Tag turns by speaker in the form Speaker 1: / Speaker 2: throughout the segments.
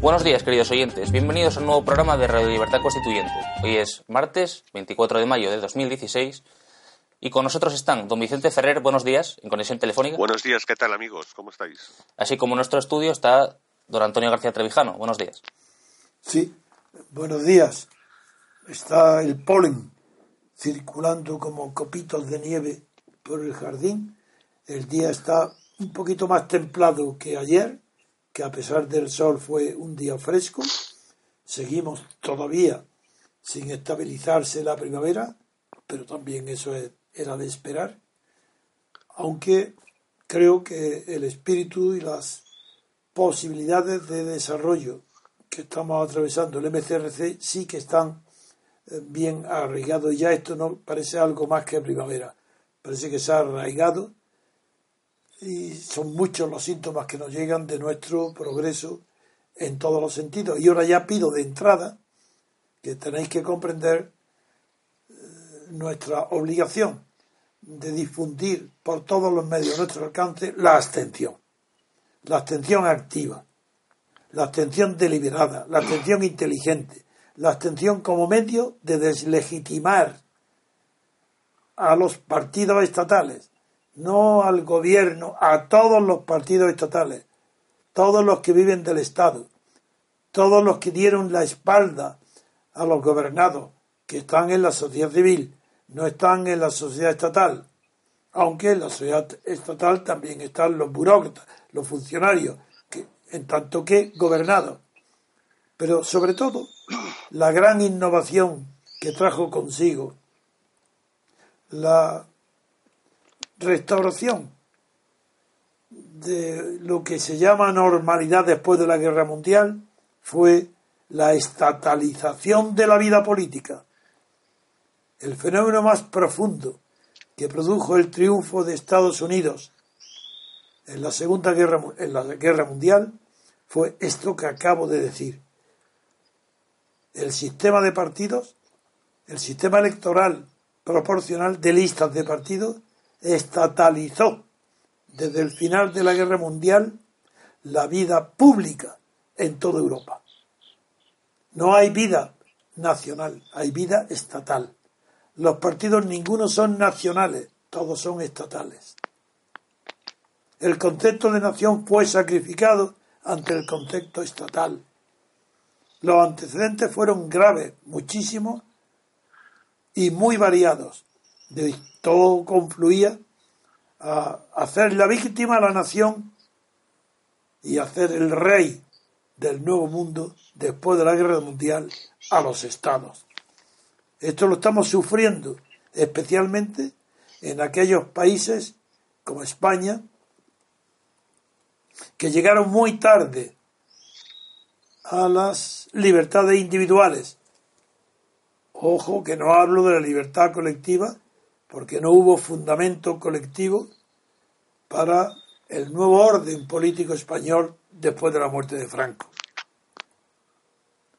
Speaker 1: Buenos días, queridos oyentes. Bienvenidos a un nuevo programa de Radio Libertad Constituyente. Hoy es martes 24 de mayo de 2016 y con nosotros están don Vicente Ferrer, buenos días, en conexión telefónica.
Speaker 2: Buenos días, ¿qué tal amigos? ¿Cómo estáis?
Speaker 1: Así como en nuestro estudio está don Antonio García Trevijano, buenos días.
Speaker 3: Sí, buenos días. Está el polen circulando como copitos de nieve por el jardín. El día está un poquito más templado que ayer, que a pesar del sol fue un día fresco. Seguimos todavía sin estabilizarse la primavera, pero también eso es era de esperar, aunque creo que el espíritu y las posibilidades de desarrollo que estamos atravesando el MCRC sí que están eh, bien arraigados. Ya esto no parece algo más que primavera, parece que se ha arraigado y son muchos los síntomas que nos llegan de nuestro progreso en todos los sentidos. Y ahora ya pido de entrada que tenéis que comprender nuestra obligación de difundir por todos los medios a nuestro alcance la abstención. La abstención activa, la abstención deliberada, la abstención inteligente, la abstención como medio de deslegitimar a los partidos estatales, no al gobierno, a todos los partidos estatales, todos los que viven del Estado, todos los que dieron la espalda a los gobernados que están en la sociedad civil, no están en la sociedad estatal, aunque en la sociedad estatal también están los burócratas, los funcionarios, que, en tanto que gobernados. Pero sobre todo, la gran innovación que trajo consigo la restauración de lo que se llama normalidad después de la guerra mundial fue la estatalización de la vida política el fenómeno más profundo que produjo el triunfo de Estados Unidos en la Segunda Guerra, en la guerra Mundial fue esto que acabo de decir. El sistema de partidos, el sistema electoral proporcional de listas de partidos, estatalizó desde el final de la Guerra Mundial la vida pública en toda Europa. No hay vida nacional, hay vida estatal. Los partidos ninguno son nacionales, todos son estatales. El concepto de nación fue sacrificado ante el concepto estatal. Los antecedentes fueron graves, muchísimos y muy variados. De todo confluía a hacer la víctima a la nación y hacer el rey del nuevo mundo después de la guerra mundial a los estados. Esto lo estamos sufriendo especialmente en aquellos países como España, que llegaron muy tarde a las libertades individuales. Ojo que no hablo de la libertad colectiva, porque no hubo fundamento colectivo para el nuevo orden político español después de la muerte de Franco.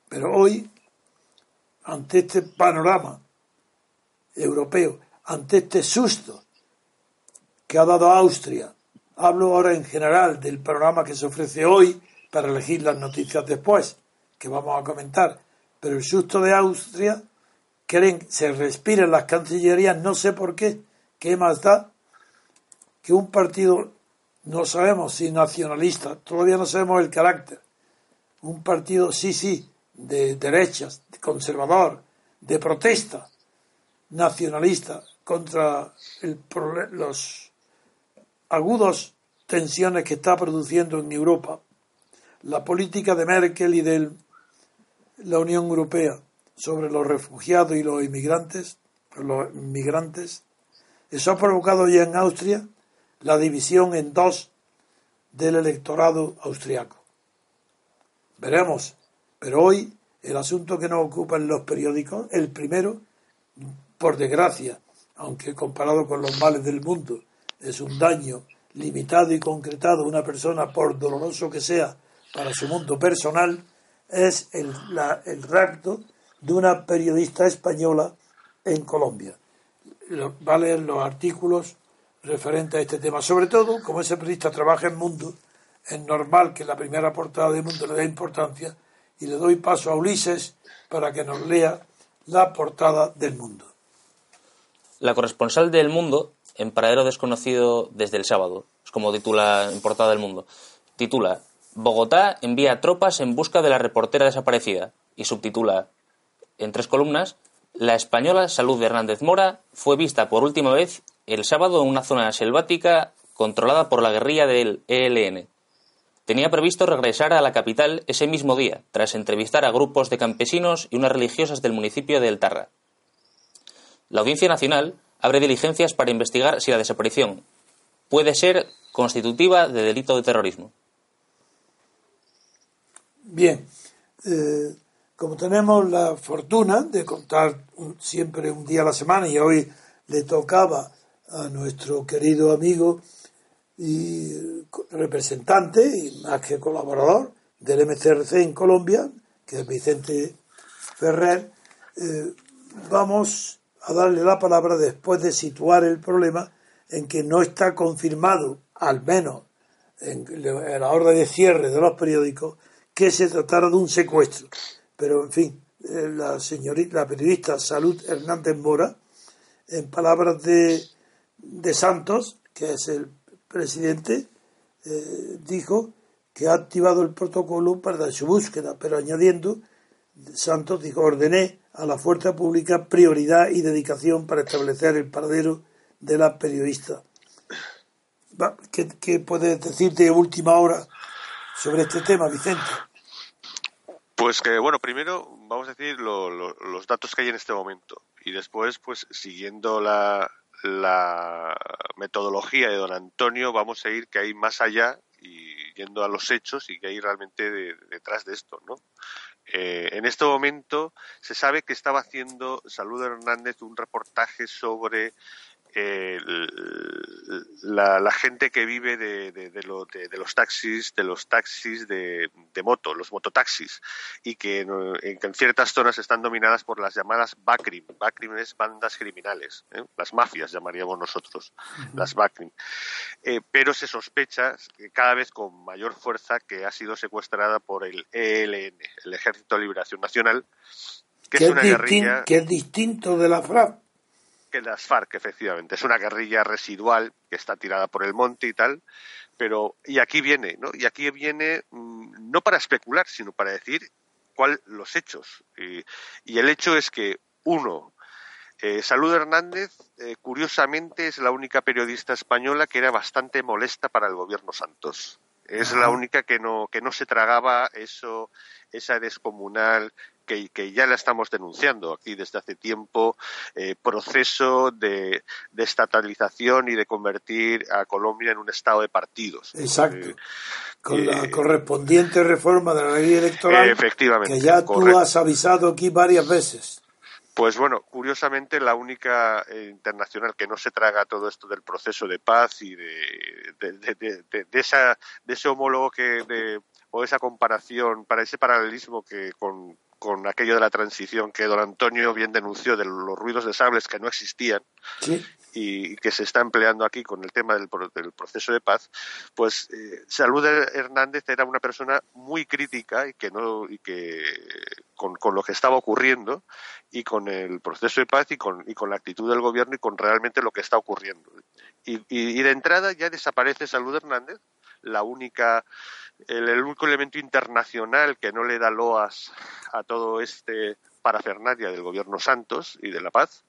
Speaker 3: Pero hoy ante este panorama europeo, ante este susto que ha dado Austria, hablo ahora en general del panorama que se ofrece hoy para elegir las noticias después, que vamos a comentar, pero el susto de Austria, creen, se respira en las cancillerías, no sé por qué, qué más da que un partido, no sabemos si nacionalista, todavía no sabemos el carácter, un partido sí, sí, de derechas, de conservador, de protesta nacionalista contra el, los agudos tensiones que está produciendo en Europa. La política de Merkel y de la Unión Europea sobre los refugiados y los inmigrantes, los inmigrantes, eso ha provocado ya en Austria la división en dos del electorado austriaco. Veremos, pero hoy el asunto que nos ocupa en los periódicos, el primero, por desgracia, aunque comparado con los males del mundo, es un daño limitado y concretado a una persona, por doloroso que sea, para su mundo personal, es el, el rapto de una periodista española en Colombia. Va a leer los artículos referentes a este tema. Sobre todo, como ese periodista trabaja en Mundo, es normal que la primera portada de Mundo le dé importancia y le doy paso a Ulises para que nos lea la portada del Mundo.
Speaker 1: La corresponsal del Mundo, en paradero desconocido desde el sábado, es como titula en portada del Mundo, titula Bogotá envía tropas en busca de la reportera desaparecida y subtitula en tres columnas La española Salud de Hernández Mora fue vista por última vez el sábado en una zona selvática controlada por la guerrilla del ELN. Tenía previsto regresar a la capital ese mismo día, tras entrevistar a grupos de campesinos y unas religiosas del municipio de El Tarra. La Audiencia Nacional abre diligencias para investigar si la desaparición puede ser constitutiva de delito de terrorismo.
Speaker 3: Bien, eh, como tenemos la fortuna de contar siempre un día a la semana y hoy le tocaba a nuestro querido amigo y representante y más que colaborador del MCRC en Colombia, que es Vicente Ferrer, eh, vamos a darle la palabra después de situar el problema en que no está confirmado, al menos en la orden de cierre de los periódicos, que se tratara de un secuestro. Pero, en fin, eh, la, señorita, la periodista Salud Hernández Mora, en palabras de, de Santos, que es el presidente, eh, dijo que ha activado el protocolo para su búsqueda, pero añadiendo, Santos dijo, ordené a la fuerza pública prioridad y dedicación para establecer el paradero de la periodista. ¿Qué, qué puedes decir de última hora sobre este tema, Vicente?
Speaker 2: Pues que, bueno, primero vamos a decir los datos que hay en este momento y después, pues siguiendo la, la metodología de don Antonio, vamos a ir que hay más allá y yendo a los hechos y que hay realmente detrás de esto, ¿no? Eh, en este momento se sabe que estaba haciendo Salud Hernández un reportaje sobre la, gente que vive de, de, los taxis, de los taxis de, moto, los mototaxis, y que en, ciertas zonas están dominadas por las llamadas BACRIM. BACRIM es bandas criminales, ¿eh? las mafias llamaríamos nosotros, las BACRIM. Eh, pero se sospecha cada vez con mayor fuerza que ha sido secuestrada por el ELN, el Ejército de Liberación Nacional, que es una guerrilla.
Speaker 3: Que es distinto de la FRAP
Speaker 2: que las FARC, efectivamente. Es una guerrilla residual que está tirada por el monte y tal, pero y aquí viene, ¿no? Y aquí viene mm, no para especular, sino para decir cuáles los hechos. Y, el hecho es que uno, eh, Salud Hernández, eh, curiosamente, es la única periodista española que era bastante molesta para el gobierno Santos. Es la única que no, que no se tragaba eso, esa descomunal que, ya la estamos denunciando aquí desde hace tiempo, eh, proceso de, estatalización y de convertir a Colombia en un estado de partidos.
Speaker 3: Exacto. Eh, con la eh, correspondiente reforma de la ley electoral
Speaker 2: efectivamente,
Speaker 3: que ya tú has avisado aquí varias veces.
Speaker 2: Pues bueno, curiosamente la única internacional que no se traga todo esto del proceso de paz y de, de, esa, de ese homólogo que o esa comparación, para ese paralelismo que con, con aquello de la transición que don Antonio bien denunció de los ruidos de sables que no existían y que se está empleando aquí con el tema del, proceso de paz, pues eh, Salud Hernández era una persona muy crítica y que no y que con, lo que estaba ocurriendo y con el proceso de paz y con, y con la actitud del gobierno y con realmente lo que está ocurriendo. Y, y de entrada ya desaparece Salud Hernández, la única el, único elemento internacional que no le da loas a todo este parafernalia del gobierno Santos y de la paz,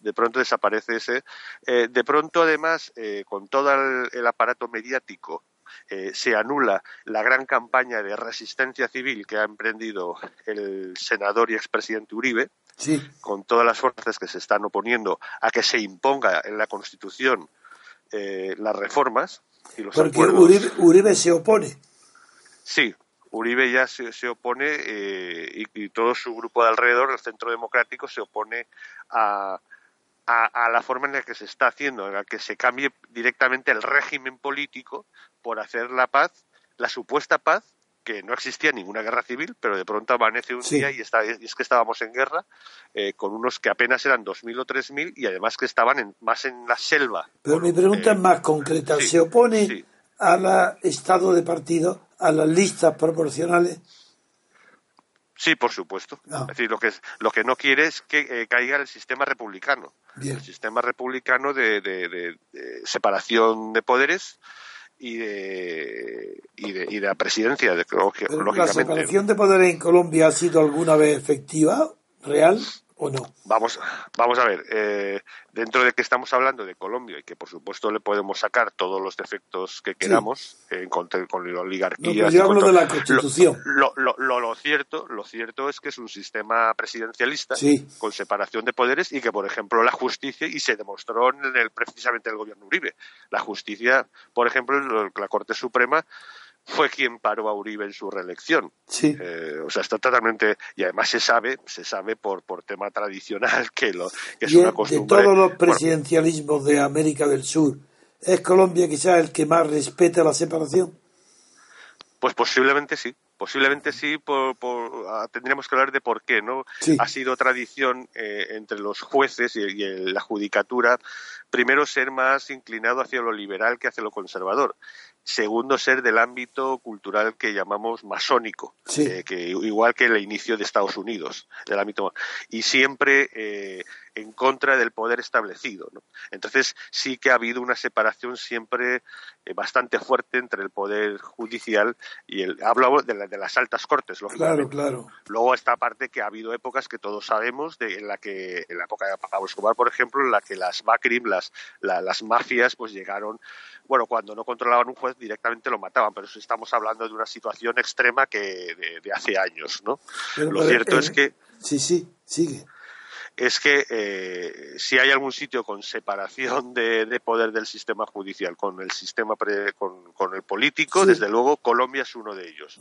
Speaker 2: de pronto desaparece ese. Eh, de pronto, además, eh, con todo el, aparato mediático eh, se anula la gran campaña de resistencia civil que ha emprendido el senador y expresidente Uribe, con todas las fuerzas que se están oponiendo a que se imponga en la Constitución las reformas. Y los
Speaker 3: Porque Uribe, se opone.
Speaker 2: Sí, Uribe ya se, opone eh, y, todo su grupo de alrededor, el Centro Democrático, se opone a, a, la forma en la que se está haciendo, en la que se cambie directamente el régimen político por hacer la paz, la supuesta paz, que no existía ninguna guerra civil, pero de pronto amanece un día y, está, y es que estábamos en guerra eh, con unos que apenas eran 2.000 o 3.000 y además que estaban en, más en la selva.
Speaker 3: Pero mi pregunta es más concreta. ¿Se opone al estado de partido, a las listas proporcionales?
Speaker 2: Sí, por supuesto. Ah. Es decir, lo que, lo que no quiere es que eh, caiga el sistema republicano. El sistema republicano de, separación de poderes y de, y de, y de la presidencia, de,
Speaker 3: ¿La separación de poderes en Colombia ha sido alguna vez efectiva, real? O no?
Speaker 2: Vamos, vamos a ver, eh, dentro de que estamos hablando de Colombia y que por supuesto le podemos sacar todos los defectos que queramos en con, con la oligarquía.
Speaker 3: No, yo hablo de la Constitución.
Speaker 2: Lo, lo, lo, cierto, lo cierto es que es un sistema presidencialista con separación de poderes y que, por ejemplo, la justicia, y se demostró en el, precisamente el gobierno Uribe, la justicia, por ejemplo, la Corte Suprema fue quien paró a Uribe en su reelección.
Speaker 3: Sí.
Speaker 2: Eh, o sea, está totalmente y además se sabe, se sabe por por tema tradicional que lo que es una costumbre.
Speaker 3: De todos los presidencialismos de América del Sur, ¿es Colombia quizás el que más respeta la separación?
Speaker 2: Pues posiblemente sí. Posiblemente sí, por, ah, tendríamos que hablar de por qué, ¿no? Ha sido tradición eh, entre los jueces y, la judicatura, primero ser más inclinado hacia lo liberal que hacia lo conservador segundo ser del ámbito cultural que llamamos masónico, eh, que igual que el inicio de Estados Unidos, del ámbito y siempre eh, en contra del poder establecido. Entonces sí que ha habido una separación siempre eh, bastante fuerte entre el poder judicial y el hablo de, de las altas cortes,
Speaker 3: lógicamente. Claro, claro.
Speaker 2: Luego esta parte que ha habido épocas que todos sabemos, de, en la que en la época de Pablo Escobar, por ejemplo, en la que las BACRIM, las, las mafias, pues llegaron bueno, cuando no controlaban un juez directamente lo mataban, pero estamos hablando de una situación extrema que de, hace años, ¿no? lo cierto es que...
Speaker 3: Sí, sí, sigue.
Speaker 2: Es que eh, si hay algún sitio con separación de, poder del sistema judicial con el sistema con, el político, desde luego Colombia es uno de ellos.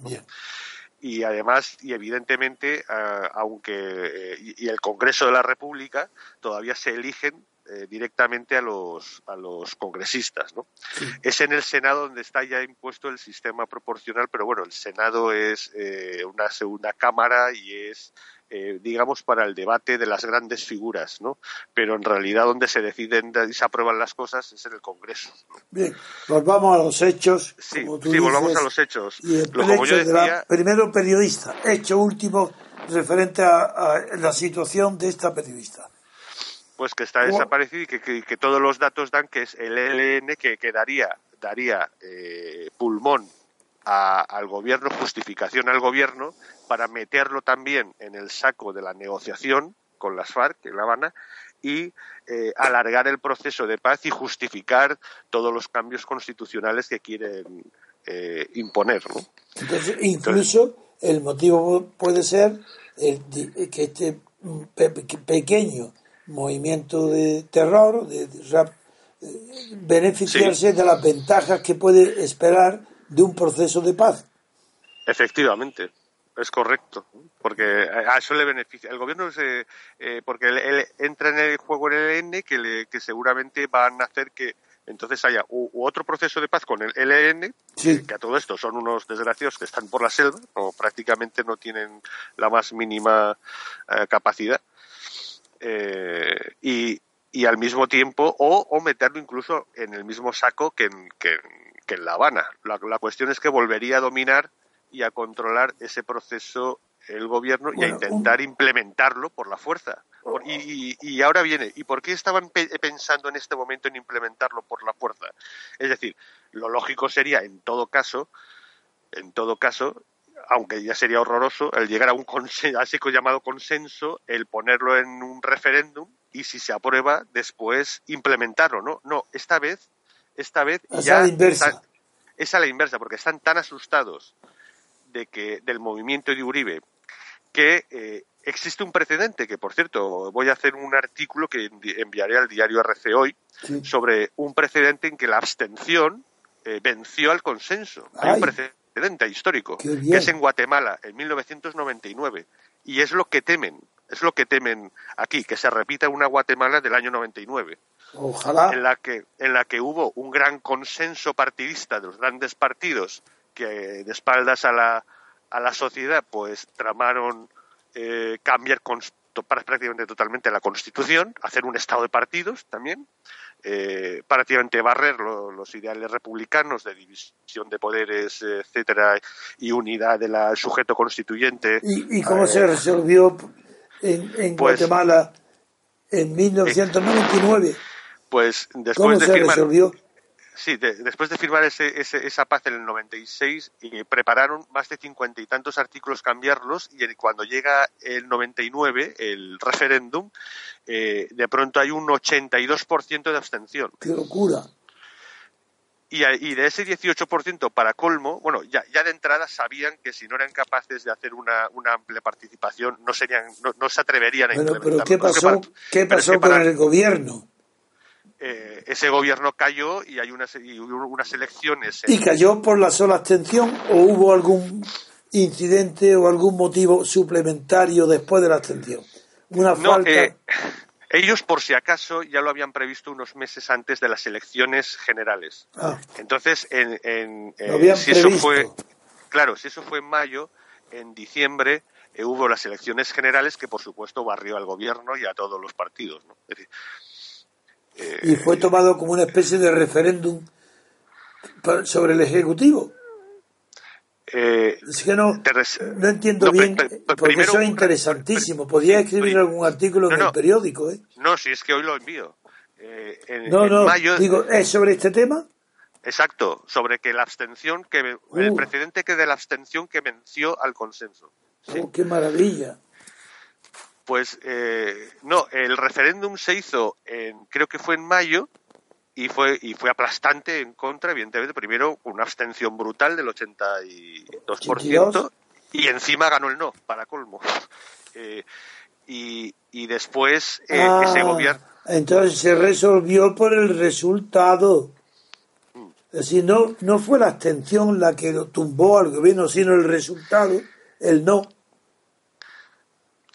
Speaker 2: y además y evidentemente ah, aunque eh, y, el Congreso de la República todavía se eligen eh, directamente a los, a los congresistas. ¿no? Es en el Senado donde está ya impuesto el sistema proporcional, pero bueno, el Senado es eh, una segunda cámara y es eh, digamos, para el debate de las grandes figuras, ¿no? Pero en realidad donde se deciden y se aprueban las cosas es en el Congreso.
Speaker 3: Bien, volvamos a los hechos.
Speaker 2: Sí, sí volvamos a los hechos.
Speaker 3: Y el primero periodista, hecho último referente a la situación de esta periodista
Speaker 2: pues que está desaparecido y que, todos los datos dan que es el ELN que, daría, daría eh, pulmón al gobierno, justificación al gobierno, para meterlo también en el saco de la negociación con las FARC en La Habana y eh, alargar el proceso de paz y justificar todos los cambios constitucionales que quieren eh, imponer.
Speaker 3: Entonces, incluso el motivo puede ser que este pequeño movimiento de terror, de, beneficiarse de las ventajas que puede esperar de un proceso de paz.
Speaker 2: Efectivamente, es correcto, porque a eso le beneficia. El gobierno, se, eh, porque él, entra en el juego el ELN que, le, que seguramente van a hacer que entonces haya otro proceso de paz con el ELN, que a todo esto son unos desgraciados que están por la selva, o prácticamente no tienen la más mínima eh, capacidad eh, y, y, al mismo tiempo, o, meterlo incluso en el mismo saco que en, que, en La Habana. La, cuestión es que volvería a dominar y a controlar ese proceso el gobierno y a intentar implementarlo por la fuerza. y, y, ahora viene, ¿y por qué estaban pensando en este momento en implementarlo por la fuerza? Es decir, lo lógico sería, en todo caso, en todo caso, aunque ya sería horroroso, el llegar a un consenso, así llamado consenso, el ponerlo en un referéndum y si se aprueba, después implementarlo, ¿no? No, esta vez, esta vez
Speaker 3: ya...
Speaker 2: es a la inversa, porque están tan asustados de que del movimiento de Uribe que eh, existe un precedente, que por cierto voy a hacer un artículo que enviaré al diario RC hoy, sobre un precedente en que la abstención eh, venció al consenso. Hay un precedente histórico, que es en Guatemala, en 1999, y es lo que temen, es lo que temen aquí, que se repita una Guatemala del año 99.
Speaker 3: Ojalá.
Speaker 2: En la que, en la que hubo un gran consenso partidista de los grandes partidos que de espaldas a la, a la sociedad pues tramaron eh, cambiar prácticamente totalmente la constitución, hacer un estado de partidos también, eh, prácticamente barrer los ideales republicanos de división de poderes, etcétera, y unidad del sujeto constituyente.
Speaker 3: ¿Y, cómo se eh, resolvió en, en pues, Guatemala en 1999?
Speaker 2: Pues después de se resolvió? Sí, después de firmar ese, esa paz en el 96, y prepararon más de cincuenta y tantos artículos cambiarlos y cuando llega el 99, el referéndum, eh, de pronto hay un 82% de abstención.
Speaker 3: ¡Qué locura!
Speaker 2: Y, y, de ese 18% para colmo, bueno, ya, ya de entrada sabían que si no eran capaces de hacer una, una amplia participación, no serían, no, se atreverían a
Speaker 3: pero, Pero ¿qué pasó, ¿qué pasó con el gobierno?
Speaker 2: Eh, ese gobierno cayó y hay unas, y unas elecciones.
Speaker 3: ¿Y cayó por la sola abstención o hubo algún incidente o algún motivo suplementario después de la abstención? Una falta. Eh,
Speaker 2: ellos, por si acaso, ya lo habían previsto unos meses antes de las elecciones generales.
Speaker 3: Ah.
Speaker 2: Entonces, en, eh, si eso fue, claro, si eso fue en mayo, en diciembre hubo las elecciones generales que, por supuesto, barrió al gobierno y a todos los partidos. ¿no? Es decir,
Speaker 3: y fue tomado como una especie de referéndum sobre el Ejecutivo.
Speaker 2: Eh,
Speaker 3: es que no, no entiendo bien, porque eso es interesantísimo. Podría escribir algún artículo en el periódico. ¿eh?
Speaker 2: No, si es que hoy lo envío. Eh, en,
Speaker 3: no, no, digo, ¿es sobre este tema?
Speaker 2: Exacto, sobre que la abstención, que el uh. precedente que de la abstención que venció al consenso.
Speaker 3: Oh, ¡Qué maravilla!
Speaker 2: Pues eh, no, el referéndum se hizo, en, creo que fue en mayo, y fue, y fue aplastante en contra, evidentemente, primero una abstención brutal del 82%, y encima ganó el no, para colmo. Eh, y, y, después eh, ah, ese gobierno.
Speaker 3: Entonces se resolvió por el resultado. Mm. Es decir, no, no fue la abstención la que lo tumbó al gobierno, sino el resultado, el no.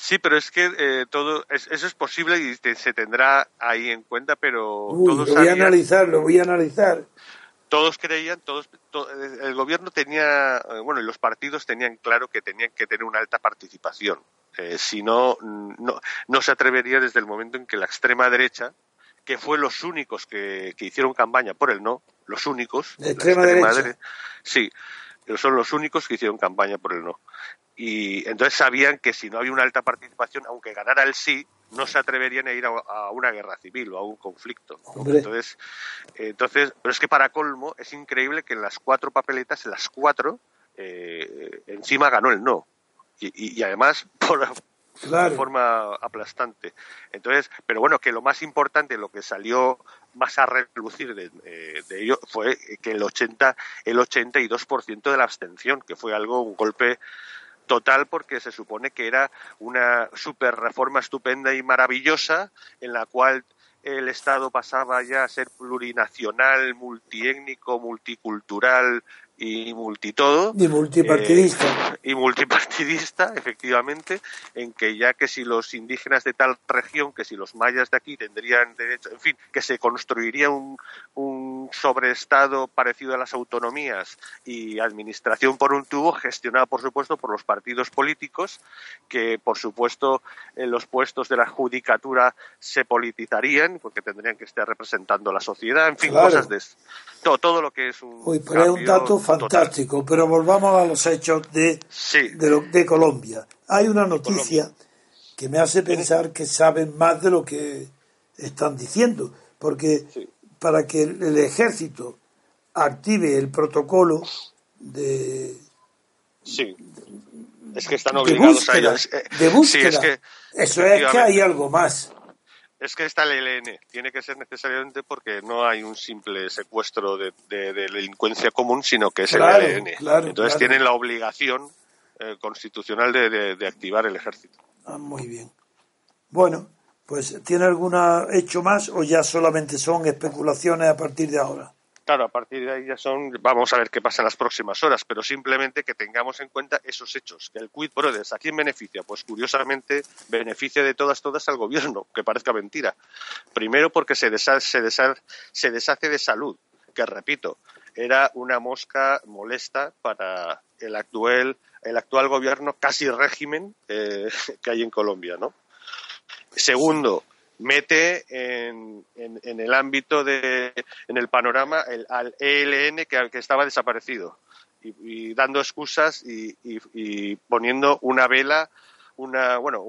Speaker 2: Sí, pero es que eh, todo eso es posible y se tendrá ahí en cuenta, pero
Speaker 3: todos lo voy a analizar, lo voy a analizar.
Speaker 2: Todos creían, todos, el gobierno tenía, eh, bueno, y los partidos tenían claro que tenían que tener una alta participación. Eh, si no, no, no se atrevería desde el momento en que la extrema derecha, que fue los únicos que, que hicieron campaña por el no, los únicos.
Speaker 3: ¿La extrema, derecha?
Speaker 2: sí, pero son los únicos que hicieron campaña por el no y entonces sabían que si no había una alta participación, aunque ganara el sí, no se atreverían a ir a, una guerra civil o a un conflicto. Entonces, entonces, pero es que para colmo es increíble que en las cuatro papeletas, en las cuatro, eh, encima ganó el no. Y, además por, de forma aplastante. Entonces, pero bueno, que lo más importante, lo que salió más a relucir de, eh, de ello fue que el 80, el 82% de la abstención, que fue algo, un golpe total porque se supone que era una super reforma estupenda y maravillosa en la cual el Estado pasaba ya a ser plurinacional, multiétnico, multicultural, y multitodo.
Speaker 3: Y multipartidista.
Speaker 2: Eh, y multipartidista, efectivamente, en que ya que si los indígenas de tal región, que si los mayas de aquí tendrían derecho, en fin, que se construiría un, un sobreestado parecido a las autonomías y administración por un tubo, gestionada, por supuesto, por los partidos políticos, que, por supuesto, en los puestos de la judicatura se politizarían, porque tendrían que estar representando la sociedad, en fin, cosas de todo, todo lo que es un.
Speaker 3: Uy, pero un dato fantástico, pero volvamos a los hechos de, de, Colombia. Hay una noticia que me hace pensar que saben más de lo que están diciendo, porque para que el, ejército active el protocolo de...
Speaker 2: Sí, es que están obligados a
Speaker 3: De búsqueda. eso es que hay algo más.
Speaker 2: Es que está el ELN, tiene que ser necesariamente porque no hay un simple secuestro de, delincuencia común, sino que es el ELN. Entonces tienen la obligación eh, constitucional de, activar el ejército.
Speaker 3: Ah, muy bien. Bueno, pues ¿tiene algún hecho más o ya solamente son especulaciones a partir de ahora?
Speaker 2: Claro, a partir de ahí ya son, vamos a ver qué pasa en las próximas horas, pero simplemente que tengamos en cuenta esos hechos, que el quid pro ¿a quién beneficia? Pues curiosamente beneficia de todas, todas al gobierno, que parezca mentira. Primero porque se, se, se deshace de salud, que repito, era una mosca molesta para el actual, el actual gobierno, casi régimen eh, que hay en Colombia, ¿no? Segundo, mete en, en, el ámbito de, en el panorama el, al ELN que, que estaba desaparecido y, dando excusas y, y, poniendo una vela, una, bueno,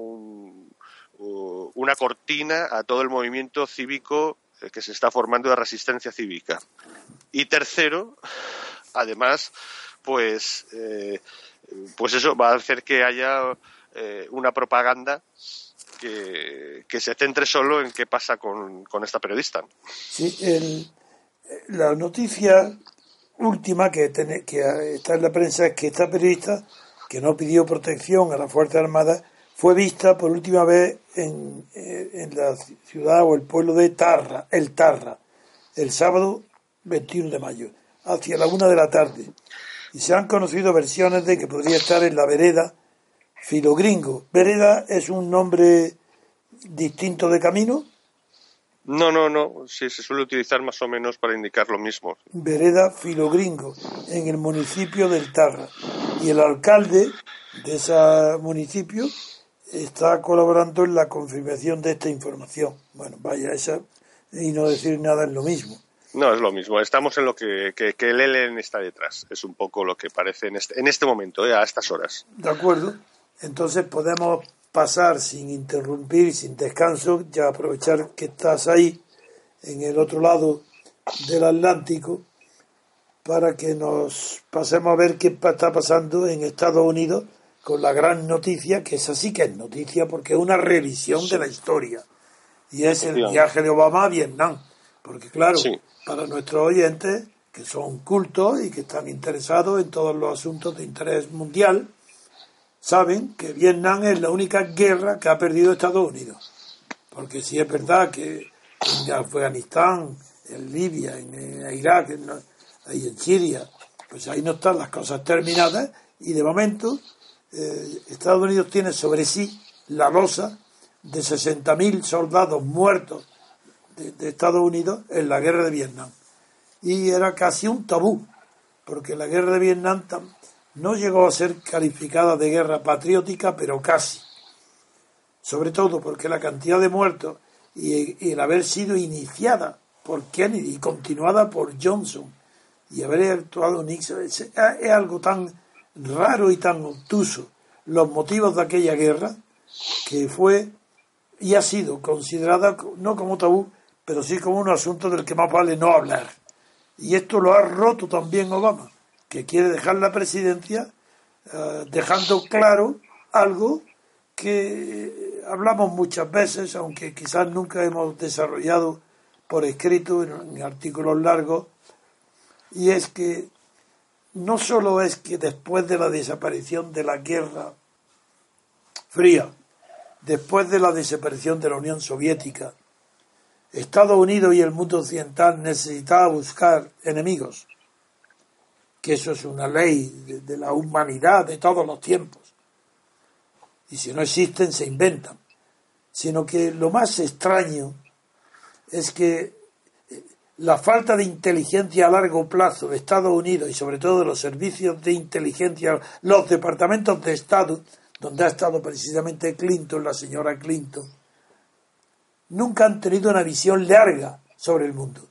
Speaker 2: una cortina a todo el movimiento cívico que se está formando de resistencia cívica. Y tercero, además, pues, eh, pues eso va a hacer que haya eh, una propaganda que, se centre solo en qué pasa con, esta periodista.
Speaker 3: Sí, la noticia última que, está en la prensa es que esta periodista, que no pidió protección a las Fuerzas Armadas, fue vista por última vez en, eh, en la ciudad o el pueblo de Tarra, el Tarra, el sábado 21 de mayo, hacia la una de la tarde. Y se han conocido versiones de que podría estar en la vereda Filogringo. ¿Vereda es un nombre distinto de camino?
Speaker 2: No, no, no. Sí, se suele utilizar más o menos para indicar lo mismo.
Speaker 3: Vereda Filogringo, en el municipio del Tarra. Y el alcalde de ese municipio está colaborando en la confirmación de esta información. Bueno, vaya, esa y no decir nada es lo mismo.
Speaker 2: No, es lo mismo. Estamos en lo que, que, el ELN está detrás. Es un poco lo que parece en este, en este momento, eh, a estas horas.
Speaker 3: De acuerdo. Entonces podemos pasar sin interrumpir, sin descanso, ya aprovechar que estás ahí, en el otro lado del Atlántico, para que nos pasemos a ver qué está pasando en Estados Unidos con la gran noticia, que es así que es noticia porque es una revisión de la historia, y es el viaje de Obama a Vietnam. Porque claro, para nuestros oyentes, que son cultos y que están interesados en todos los asuntos de interés mundial, saben que Vietnam es la única guerra que ha perdido Estados Unidos. Porque si es verdad que en Afganistán, en Libia, en, Irak, en, ahí en Siria, pues ahí no están las cosas terminadas y de momento eh, Estados Unidos tiene sobre sí la losa de 60.000 soldados muertos de, de, Estados Unidos en la guerra de Vietnam. Y era casi un tabú, porque la guerra de Vietnam no llegó a ser calificada de guerra patriótica, pero casi. Sobre todo porque la cantidad de muertos y, el haber sido iniciada por Kennedy y continuada por Johnson y haber actuado Nixon es, algo tan raro y tan obtuso los motivos de aquella guerra que fue y ha sido considerada no como tabú, pero sí como un asunto del que más vale no hablar. Y esto lo ha roto también Obama que quiere dejar la presidencia eh, dejando claro algo que hablamos muchas veces, aunque quizás nunca hemos desarrollado por escrito en, artículos largos, y es que no solo es que después de la desaparición de la Guerra Fría, después de la desaparición de la Unión Soviética, Estados Unidos y el mundo occidental necesitaban buscar enemigos que eso es una ley de, la humanidad de todos los tiempos. Y si no existen, se inventan. Sino que lo más extraño es que eh, la falta de inteligencia a largo plazo de Estados Unidos y sobre todo de los servicios de inteligencia, los departamentos de Estado, donde ha estado precisamente Clinton, la señora Clinton, nunca han tenido una visión larga sobre el mundo.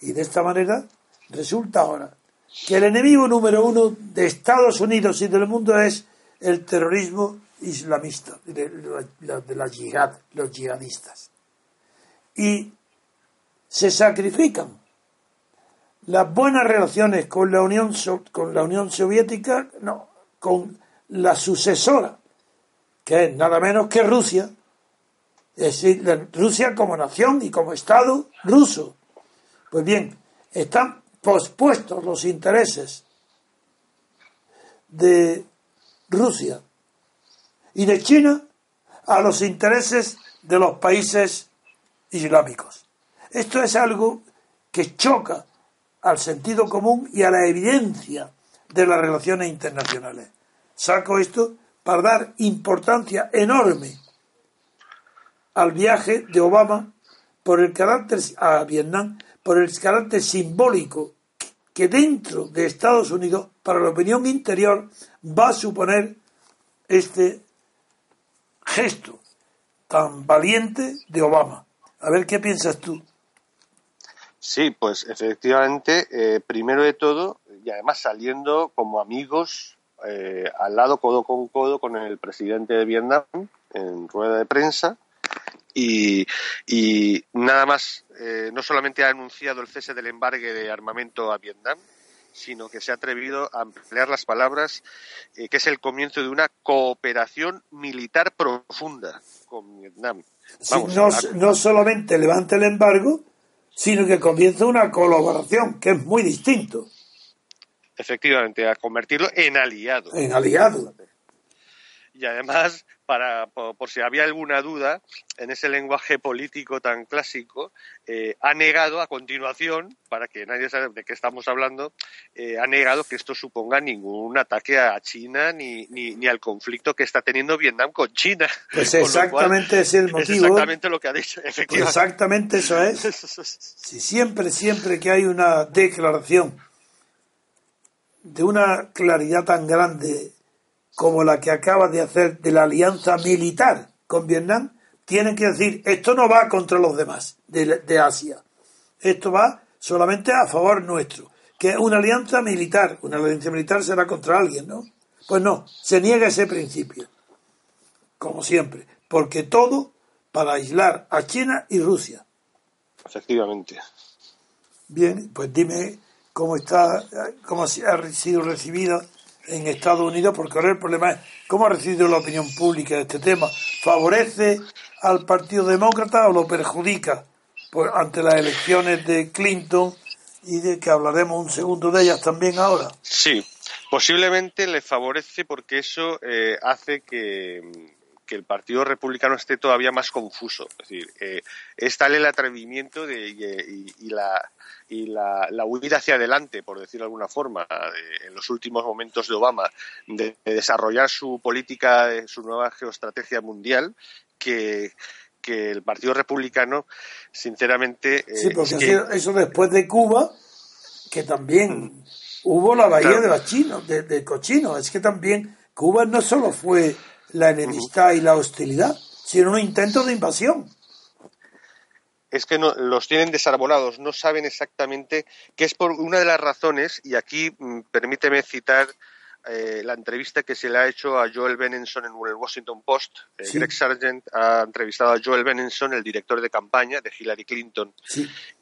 Speaker 3: Y de esta manera resulta ahora que el enemigo número uno de Estados Unidos y del mundo es el terrorismo islamista, de, la yihad, los yihadistas. Y se sacrifican las buenas relaciones con la Unión, con la Unión Soviética, no, con la sucesora, que es nada menos que Rusia, Es decir, Rusia como nación y como Estado ruso. Pues bien, están pospuestos los intereses de Rusia y de China a los intereses de los países islámicos. Esto es algo que choca al sentido común y a la evidencia de las relaciones internacionales. Saco esto para dar importancia enorme al viaje de Obama por el carácter a Vietnam, por el carácter simbólico que dentro de Estados Unidos, para la opinión interior, va a suponer este gesto tan valiente de Obama. A ver qué piensas tú.
Speaker 2: Sí, pues efectivamente, eh, primero de todo, y además saliendo como amigos eh, al lado codo con codo con el presidente de Vietnam en rueda de prensa y, nada más, eh, no solamente ha anunciado el cese del embargo de armamento a Vietnam, sino que se ha atrevido a emplear las palabras que es el comienzo de una cooperación militar profunda con Vietnam.
Speaker 3: no, no solamente levanta el embargo, sino que comienza una colaboración, que es muy distinto.
Speaker 2: Efectivamente, a convertirlo en aliado.
Speaker 3: En aliado.
Speaker 2: Y además, para, por, si había alguna duda, en ese lenguaje político tan clásico, eh, ha negado a continuación, para que nadie sabe de qué estamos hablando, eh, ha negado que esto suponga ningún ataque a China ni, ni, al conflicto que está teniendo Vietnam con China.
Speaker 3: Pues exactamente es el motivo.
Speaker 2: exactamente lo que ha dicho, efectivamente.
Speaker 3: Exactamente eso es. Si siempre, siempre que hay una declaración de una claridad tan grande como la que acaba de hacer de la alianza militar con Vietnam, tienen que decir, esto no va contra los demás de, Asia, esto va solamente a favor nuestro, que es una alianza militar, una alianza militar será contra alguien, ¿no? Pues no, se niega ese principio, como siempre, porque todo para aislar a China y Rusia.
Speaker 2: Efectivamente.
Speaker 3: Bien, pues dime cómo está, cómo ha sido recibida en Estados Unidos, porque ahora el problema es cómo ha recibido la opinión pública de este tema. ¿Favorece al Partido Demócrata o lo perjudica pues, ante las elecciones de Clinton y de que hablaremos un segundo de ellas también ahora?
Speaker 2: Sí, posiblemente le favorece porque eso eh, hace que, el Partido Republicano esté todavía más confuso. Es decir, eh, es tal el atrevimiento de, y la y la, huida hacia adelante, por decirlo de alguna forma, en los últimos momentos de Obama, de, desarrollar su política, su nueva geoestrategia mundial, que, el Partido Republicano, sinceramente.
Speaker 3: sí, porque eso después de Cuba, que también hubo la bahía de los chinos, de, de cochinos. Es que también Cuba no solo fue la enemistad y la hostilidad, sino un intento de invasión.
Speaker 2: Es que no, los tienen desarbolados, no saben exactamente qué es por una de las razones, y aquí mm, permíteme citar eh, la entrevista que se le ha hecho a Joel Benenson en el Washington Post. Eh, Greg Sargent ha entrevistado a Joel Benenson, el director de campaña de Hillary Clinton,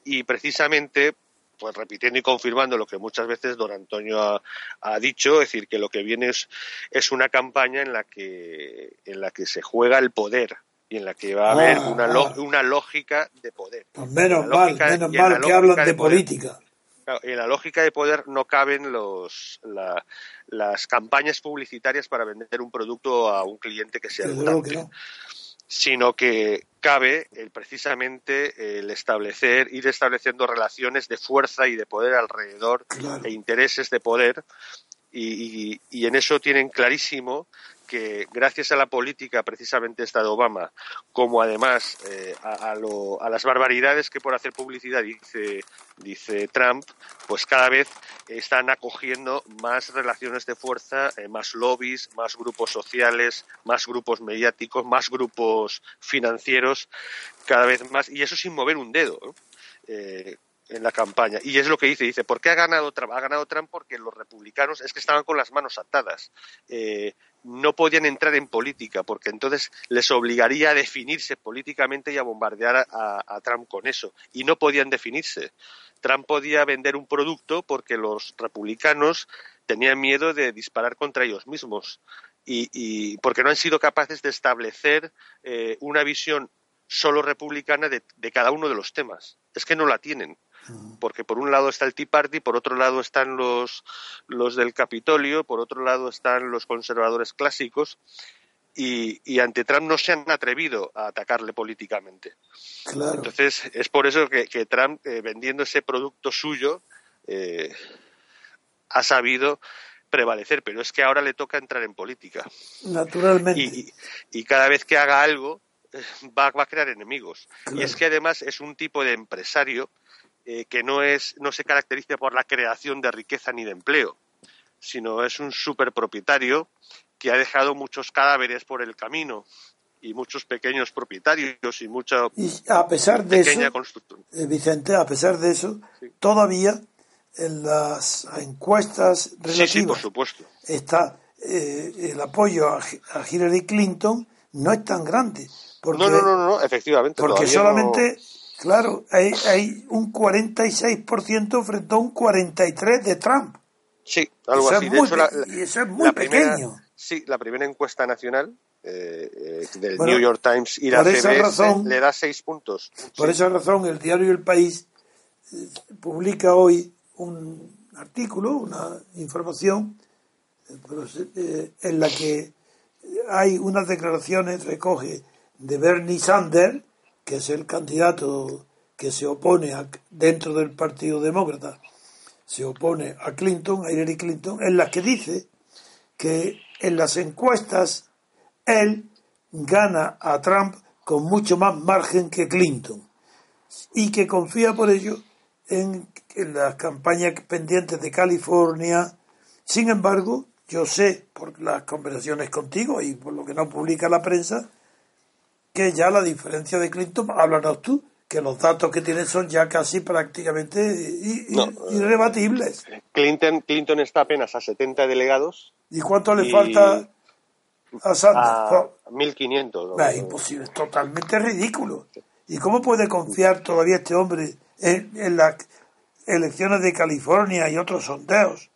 Speaker 2: y precisamente pues repitiendo y confirmando lo que muchas veces don Antonio ha, ha, dicho, es decir, que lo que viene es, es una campaña en la que en la que se juega el poder, y en la que va a haber ah, una, ah. una lógica de poder.
Speaker 3: Pues menos mal, menos mal que hablan de, política.
Speaker 2: en la lógica de poder no caben los, las campañas publicitarias para vender un producto a un cliente que sea votante, sino que cabe el, precisamente el establecer, ir estableciendo relaciones de fuerza y de poder alrededor e intereses de poder y, y, en eso tienen clarísimo que gracias a la política precisamente esta de Obama, como además eh, a, las barbaridades que por hacer publicidad dice, dice Trump, pues cada vez están acogiendo más relaciones de fuerza, eh, más lobbies, más grupos sociales, más grupos mediáticos, más grupos financieros, cada vez más, y eso sin mover un dedo. Eh, en la campaña. Y es lo que dice, dice, ¿por qué ha ganado Trump? Ha ganado Trump porque los republicanos es que estaban con las manos atadas. No podían entrar en política porque entonces les obligaría a definirse políticamente y a bombardear a, Trump con eso. Y no podían definirse. Trump podía vender un producto porque los republicanos tenían miedo de disparar contra ellos mismos y, porque no han sido capaces de establecer eh, una visión solo republicana de, cada uno de los temas. Es que no la tienen. Porque por un lado está el Tea Party, por otro lado están los, los del Capitolio, por otro lado están los conservadores clásicos, y, ante Trump no se han atrevido a atacarle políticamente. Entonces, es por eso que, Trump, eh, vendiendo ese producto suyo, eh, ha sabido prevalecer, pero es que ahora le toca entrar en política.
Speaker 3: Naturalmente.
Speaker 2: Y, cada vez que haga algo, eh, va, a crear enemigos. Y es que además es un tipo de empresario que no, es, no se caracteriza por la creación de riqueza ni de empleo, sino es un superpropietario que ha dejado muchos cadáveres por el camino y muchos pequeños propietarios y mucha
Speaker 3: y a pesar de eso, eh, Vicente, a pesar de eso, todavía en las encuestas relativas
Speaker 2: por supuesto.
Speaker 3: está eh, el apoyo a, Hillary Clinton no es tan grande. Porque,
Speaker 2: no, no, no, no, efectivamente.
Speaker 3: Porque solamente, claro, hay, hay un 46% frente a un 43% de Trump.
Speaker 2: Sí, algo así.
Speaker 3: y eso es muy pequeño.
Speaker 2: Sí, la primera encuesta nacional eh, eh, del New York Times y la CBS le da seis puntos.
Speaker 3: Por esa razón, el diario El País eh, publica hoy un artículo, una información en la que hay unas declaraciones, recoge, de Bernie Sanders, que es el candidato que se opone dentro del Partido Demócrata, se opone a Clinton, a Hillary Clinton, en las que dice que en las encuestas él gana a Trump con mucho más margen que Clinton y que confía por ello en, las campañas pendientes de California. Sin embargo, yo sé por las conversaciones contigo y por lo que no publica la prensa que ya la diferencia de Clinton, háblanos tú, que los datos que tiene son ya casi prácticamente irrebatibles.
Speaker 2: Clinton, Clinton está apenas a 70 delegados
Speaker 3: ¿Y cuánto le falta a Sanders?
Speaker 2: 1.500.
Speaker 3: Es imposible, es totalmente ridículo. ¿Y cómo puede confiar todavía este hombre en, las elecciones de California y otros sondeos?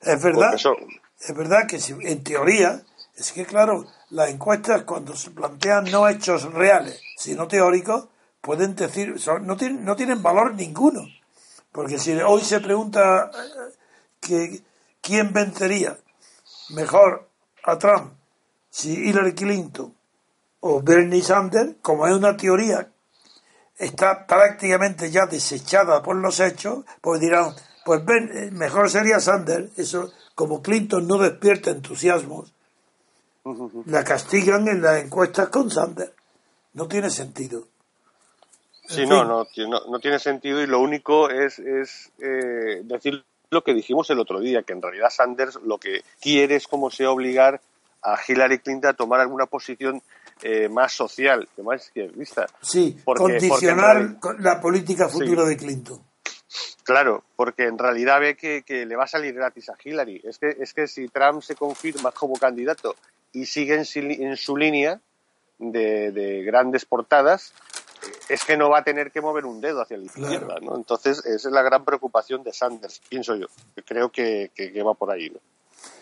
Speaker 3: Es verdad, es verdad que en teoría, es que claro, las encuestas cuando se plantean no hechos reales, sino teóricos, pueden decir, no, tienen, no tienen valor ninguno. Porque si hoy se pregunta eh, que ¿quién vencería mejor a Trump? Si Hillary Clinton o Bernie Sanders, como es una teoría, está prácticamente ya desechada por los hechos, pues dirán, pues eh, mejor sería Sanders, eso como Clinton no despierta entusiasmos, la castigan en las encuestas con Sanders. No tiene sentido.
Speaker 2: sí, no, no, no, tiene sentido y lo único es, es eh, decir lo que dijimos el otro día, que en realidad Sanders lo que quiere es como se obligar a Hillary Clinton a tomar alguna posición eh, más social, más izquierdista.
Speaker 3: Sí, condicionar la política futura de Clinton.
Speaker 2: Claro, porque en realidad ve que, le va a salir gratis a Hillary. Es que, es que si Trump se confirma como candidato y sigue en, su línea de grandes portadas, es que no va a tener que mover un dedo hacia la izquierda, ¿no? Entonces, esa es la gran preocupación de Sanders, pienso yo. Creo que, va por ahí, ¿no?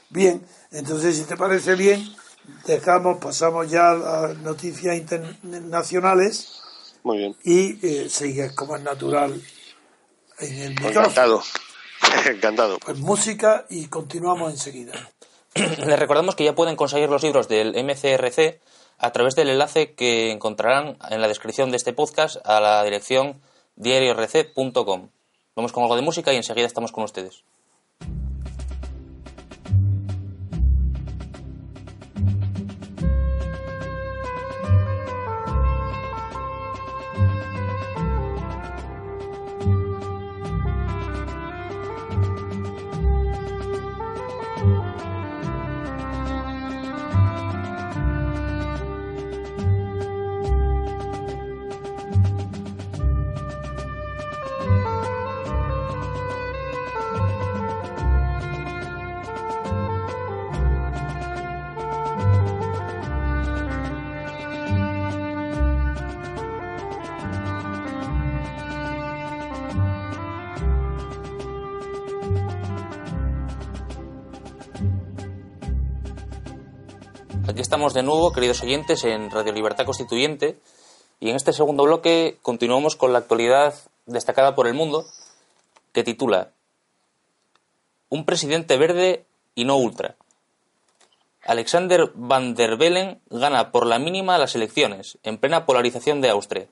Speaker 3: Bien, entonces, si te parece bien, dejamos, pasamos ya a noticias internacionales.
Speaker 2: Muy bien.
Speaker 3: Y eh, sigues como es natural en el
Speaker 2: micrófono. Encantado. Encantado.
Speaker 3: Pues música y continuamos enseguida.
Speaker 1: Les recordamos que ya pueden conseguir los libros del MCRC a través del enlace que encontrarán en la descripción de este podcast a la dirección diariorc.com. Vamos con algo de música y enseguida estamos con ustedes. De nuevo, queridos oyentes, en Radio Libertad Constituyente Y en este segundo bloque continuamos con la actualidad destacada por el mundo, que titula Un presidente verde y no ultra. Alexander Van der Bellen gana por la mínima las elecciones, en plena polarización de Austria.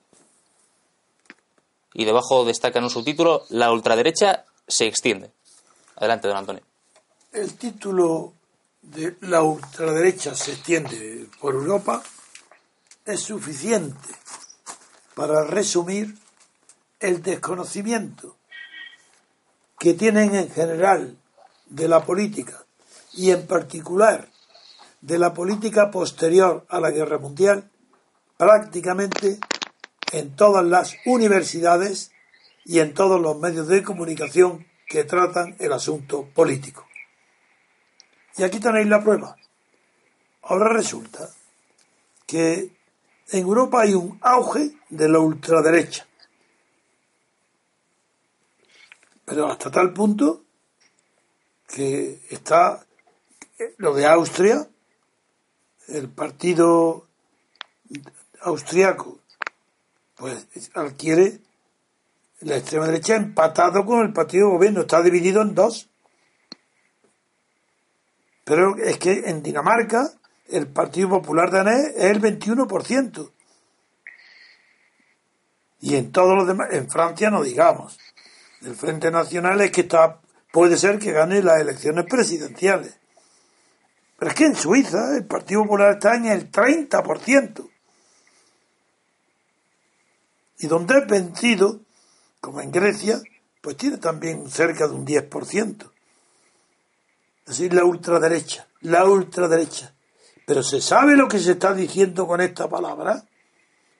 Speaker 1: Y debajo destaca en un subtítulo, la ultraderecha se extiende. Adelante, don Antonio.
Speaker 3: El título de la ultraderecha se extiende por Europa es suficiente para resumir el desconocimiento que tienen en general de la política y en particular de la política posterior a la guerra mundial prácticamente en todas las universidades y en todos los medios de comunicación que tratan el asunto político. Y aquí tenéis la prueba. Ahora resulta que en Europa hay un auge de la ultraderecha. Pero hasta tal punto que está lo de Austria, el partido austriaco, pues adquiere la extrema derecha empatado con el partido gobierno, está dividido en dos. Pero es que en Dinamarca el Partido Popular danés es el 21%. Y en todos los demás, en Francia no digamos. El Frente Nacional es que está, puede ser que gane las elecciones presidenciales. Pero es que en Suiza el Partido Popular está en el 30%. Y donde es vencido, como en Grecia, pues tiene también cerca de un 10%. Es decir, la ultraderecha, la ultraderecha. Pero ¿se sabe lo que se está diciendo con esta palabra?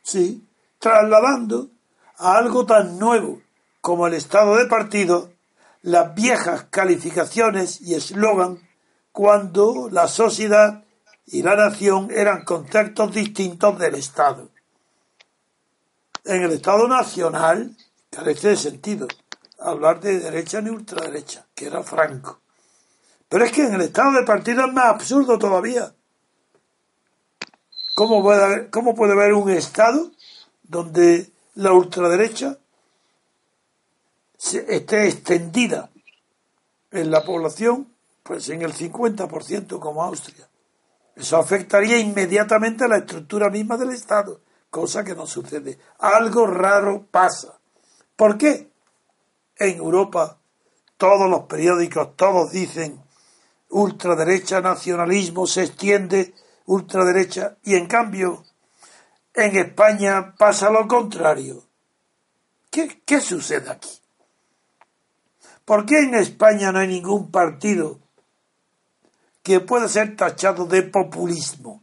Speaker 3: Sí, trasladando a algo tan nuevo como el estado de partido las viejas calificaciones y eslogan cuando la sociedad y la nación eran conceptos distintos del Estado. En el Estado nacional carece de sentido hablar de derecha ni ultraderecha, que era Franco. Pero es que en el Estado de partido es más absurdo todavía. ¿Cómo puede, haber, ¿Cómo puede haber un Estado donde la ultraderecha esté extendida en la población, pues en el 50% como Austria? Eso afectaría inmediatamente a la estructura misma del Estado, cosa que no sucede. Algo raro pasa. ¿Por qué? En Europa todos los periódicos, todos dicen ultraderecha, nacionalismo se extiende ultraderecha y en cambio en España pasa lo contrario. ¿Qué, ¿Qué, sucede aquí? ¿Por qué en España no hay ningún partido que pueda ser tachado de populismo?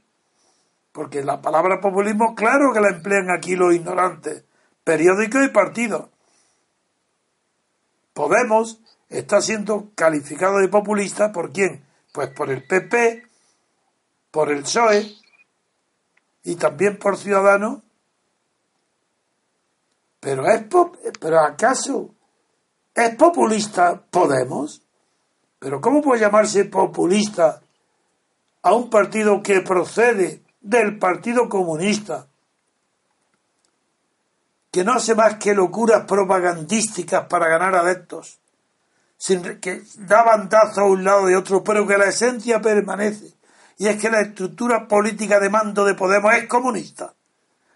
Speaker 3: Porque la palabra populismo, claro que la emplean aquí los ignorantes, periódicos y partidos. Podemos está siendo calificado de populista por quién? Pues por el PP, por el PSOE y también por Ciudadanos. Pero es pero acaso es populista Podemos? Pero ¿cómo puede llamarse populista a un partido que procede del Partido Comunista? que no hace más que locuras propagandísticas para ganar adeptos, sin que da bandazo a un lado y otro, pero que la esencia permanece y es que la estructura política de mando de Podemos es comunista.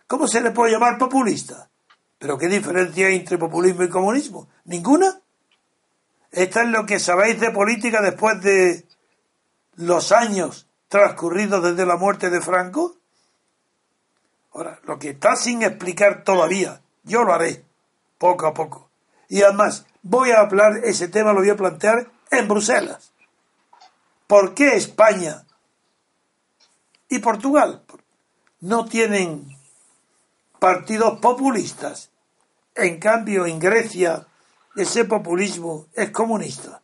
Speaker 3: ¿Cómo se le puede llamar populista? ¿Pero qué diferencia hay entre populismo y comunismo? ¿Ninguna? ¿Esta es lo que sabéis de política después de los años transcurridos desde la muerte de Franco? Ahora, lo que está sin explicar todavía, yo lo haré, poco a poco. Y además, voy a hablar, ese tema lo voy a plantear en Bruselas. ¿Por qué España y Portugal. No tienen partidos populistas. En cambio, en Grecia ese populismo es comunista.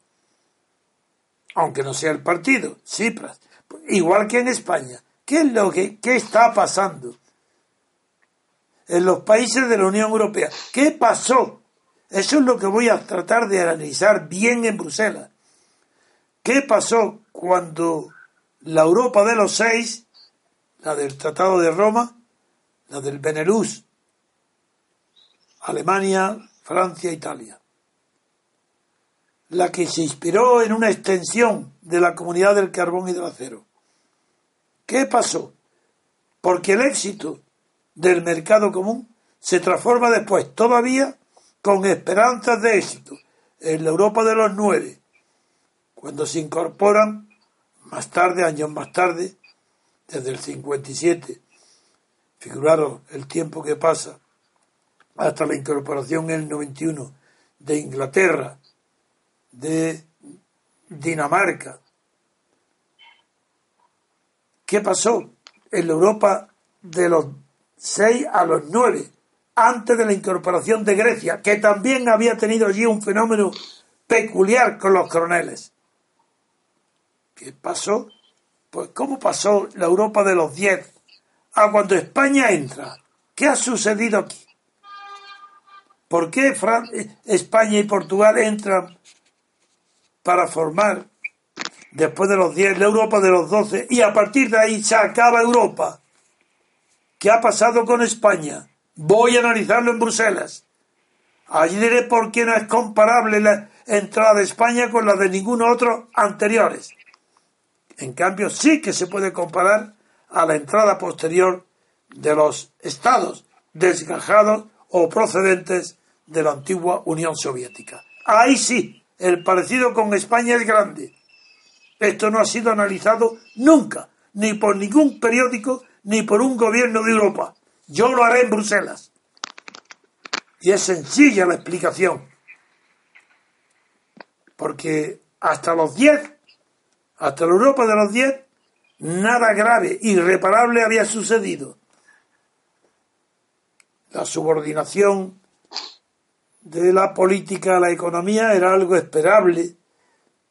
Speaker 3: Aunque no sea el partido, Cipras. Igual que en España. ¿Qué es lo que qué está pasando? En los países de la Unión Europea. ¿Qué pasó? Eso es lo que voy a tratar de analizar bien en Bruselas. ¿Qué pasó cuando la Europa de los seis la del Tratado de Roma, la del Benelux Alemania, Francia, Italia. La que se inspiró en una extensión de la comunidad del carbón y del acero. ¿Qué pasó? Porque el éxito del mercado común se transforma después todavía con esperanzas de éxito en la Europa de los nueve, cuando se incorporan más tarde, años más tarde, desde el 57, figuraros el tiempo que pasa hasta la incorporación en el 91 de Inglaterra, de Dinamarca. ¿Qué pasó en la Europa de los 6 a los 9, antes de la incorporación de Grecia, que también había tenido allí un fenómeno peculiar con los coroneles? ¿Qué pasó? Pues ¿cómo pasó la Europa de los 10 a cuando España entra? ¿Qué ha sucedido aquí? ¿Por qué España y Portugal entran para formar, después de los 10, la Europa de los 12 y a partir de ahí se acaba Europa? ¿Qué ha pasado con España? Voy a analizarlo en Bruselas. Allí diré por qué no es comparable la entrada de España con la de ningún otro anteriores. En cambio, sí que se puede comparar a la entrada posterior de los estados desgajados o procedentes de la antigua Unión Soviética. Ahí sí, el parecido con España es grande. Esto no ha sido analizado nunca, ni por ningún periódico, ni por un gobierno de Europa. Yo lo haré en Bruselas. Y es sencilla la explicación. Porque hasta los 10 hasta la Europa de los 10, nada grave, irreparable había sucedido. La subordinación de la política a la economía era algo esperable,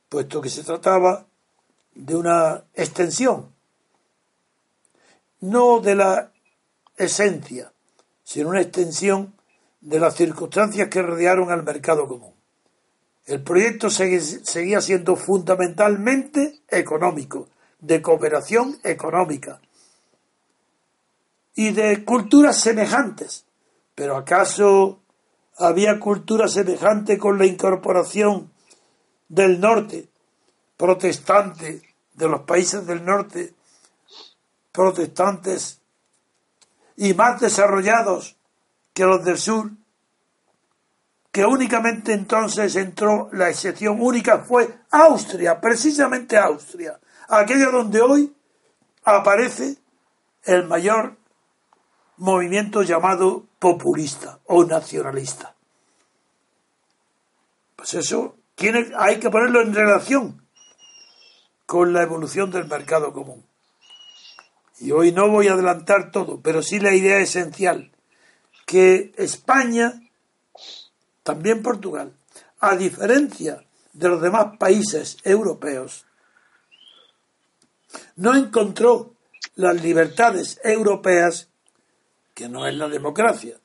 Speaker 3: puesto que se trataba de una extensión, no de la esencia, sino una extensión de las circunstancias que rodearon al mercado común. El proyecto seguía siendo fundamentalmente económico, de cooperación económica y de culturas semejantes. Pero ¿acaso había cultura semejante con la incorporación del norte, protestante, de los países del norte, protestantes y más desarrollados que los del sur, que únicamente entonces entró la excepción única fue Austria, precisamente Austria, aquella donde hoy aparece el mayor movimiento llamado populista o nacionalista. Pues eso hay que ponerlo en relación con la evolución del mercado común. Y hoy no voy a adelantar todo, pero sí la idea esencial, que España también Portugal, a diferencia de los demás países europeos, no encontró las libertades europeas, que no es la democracia.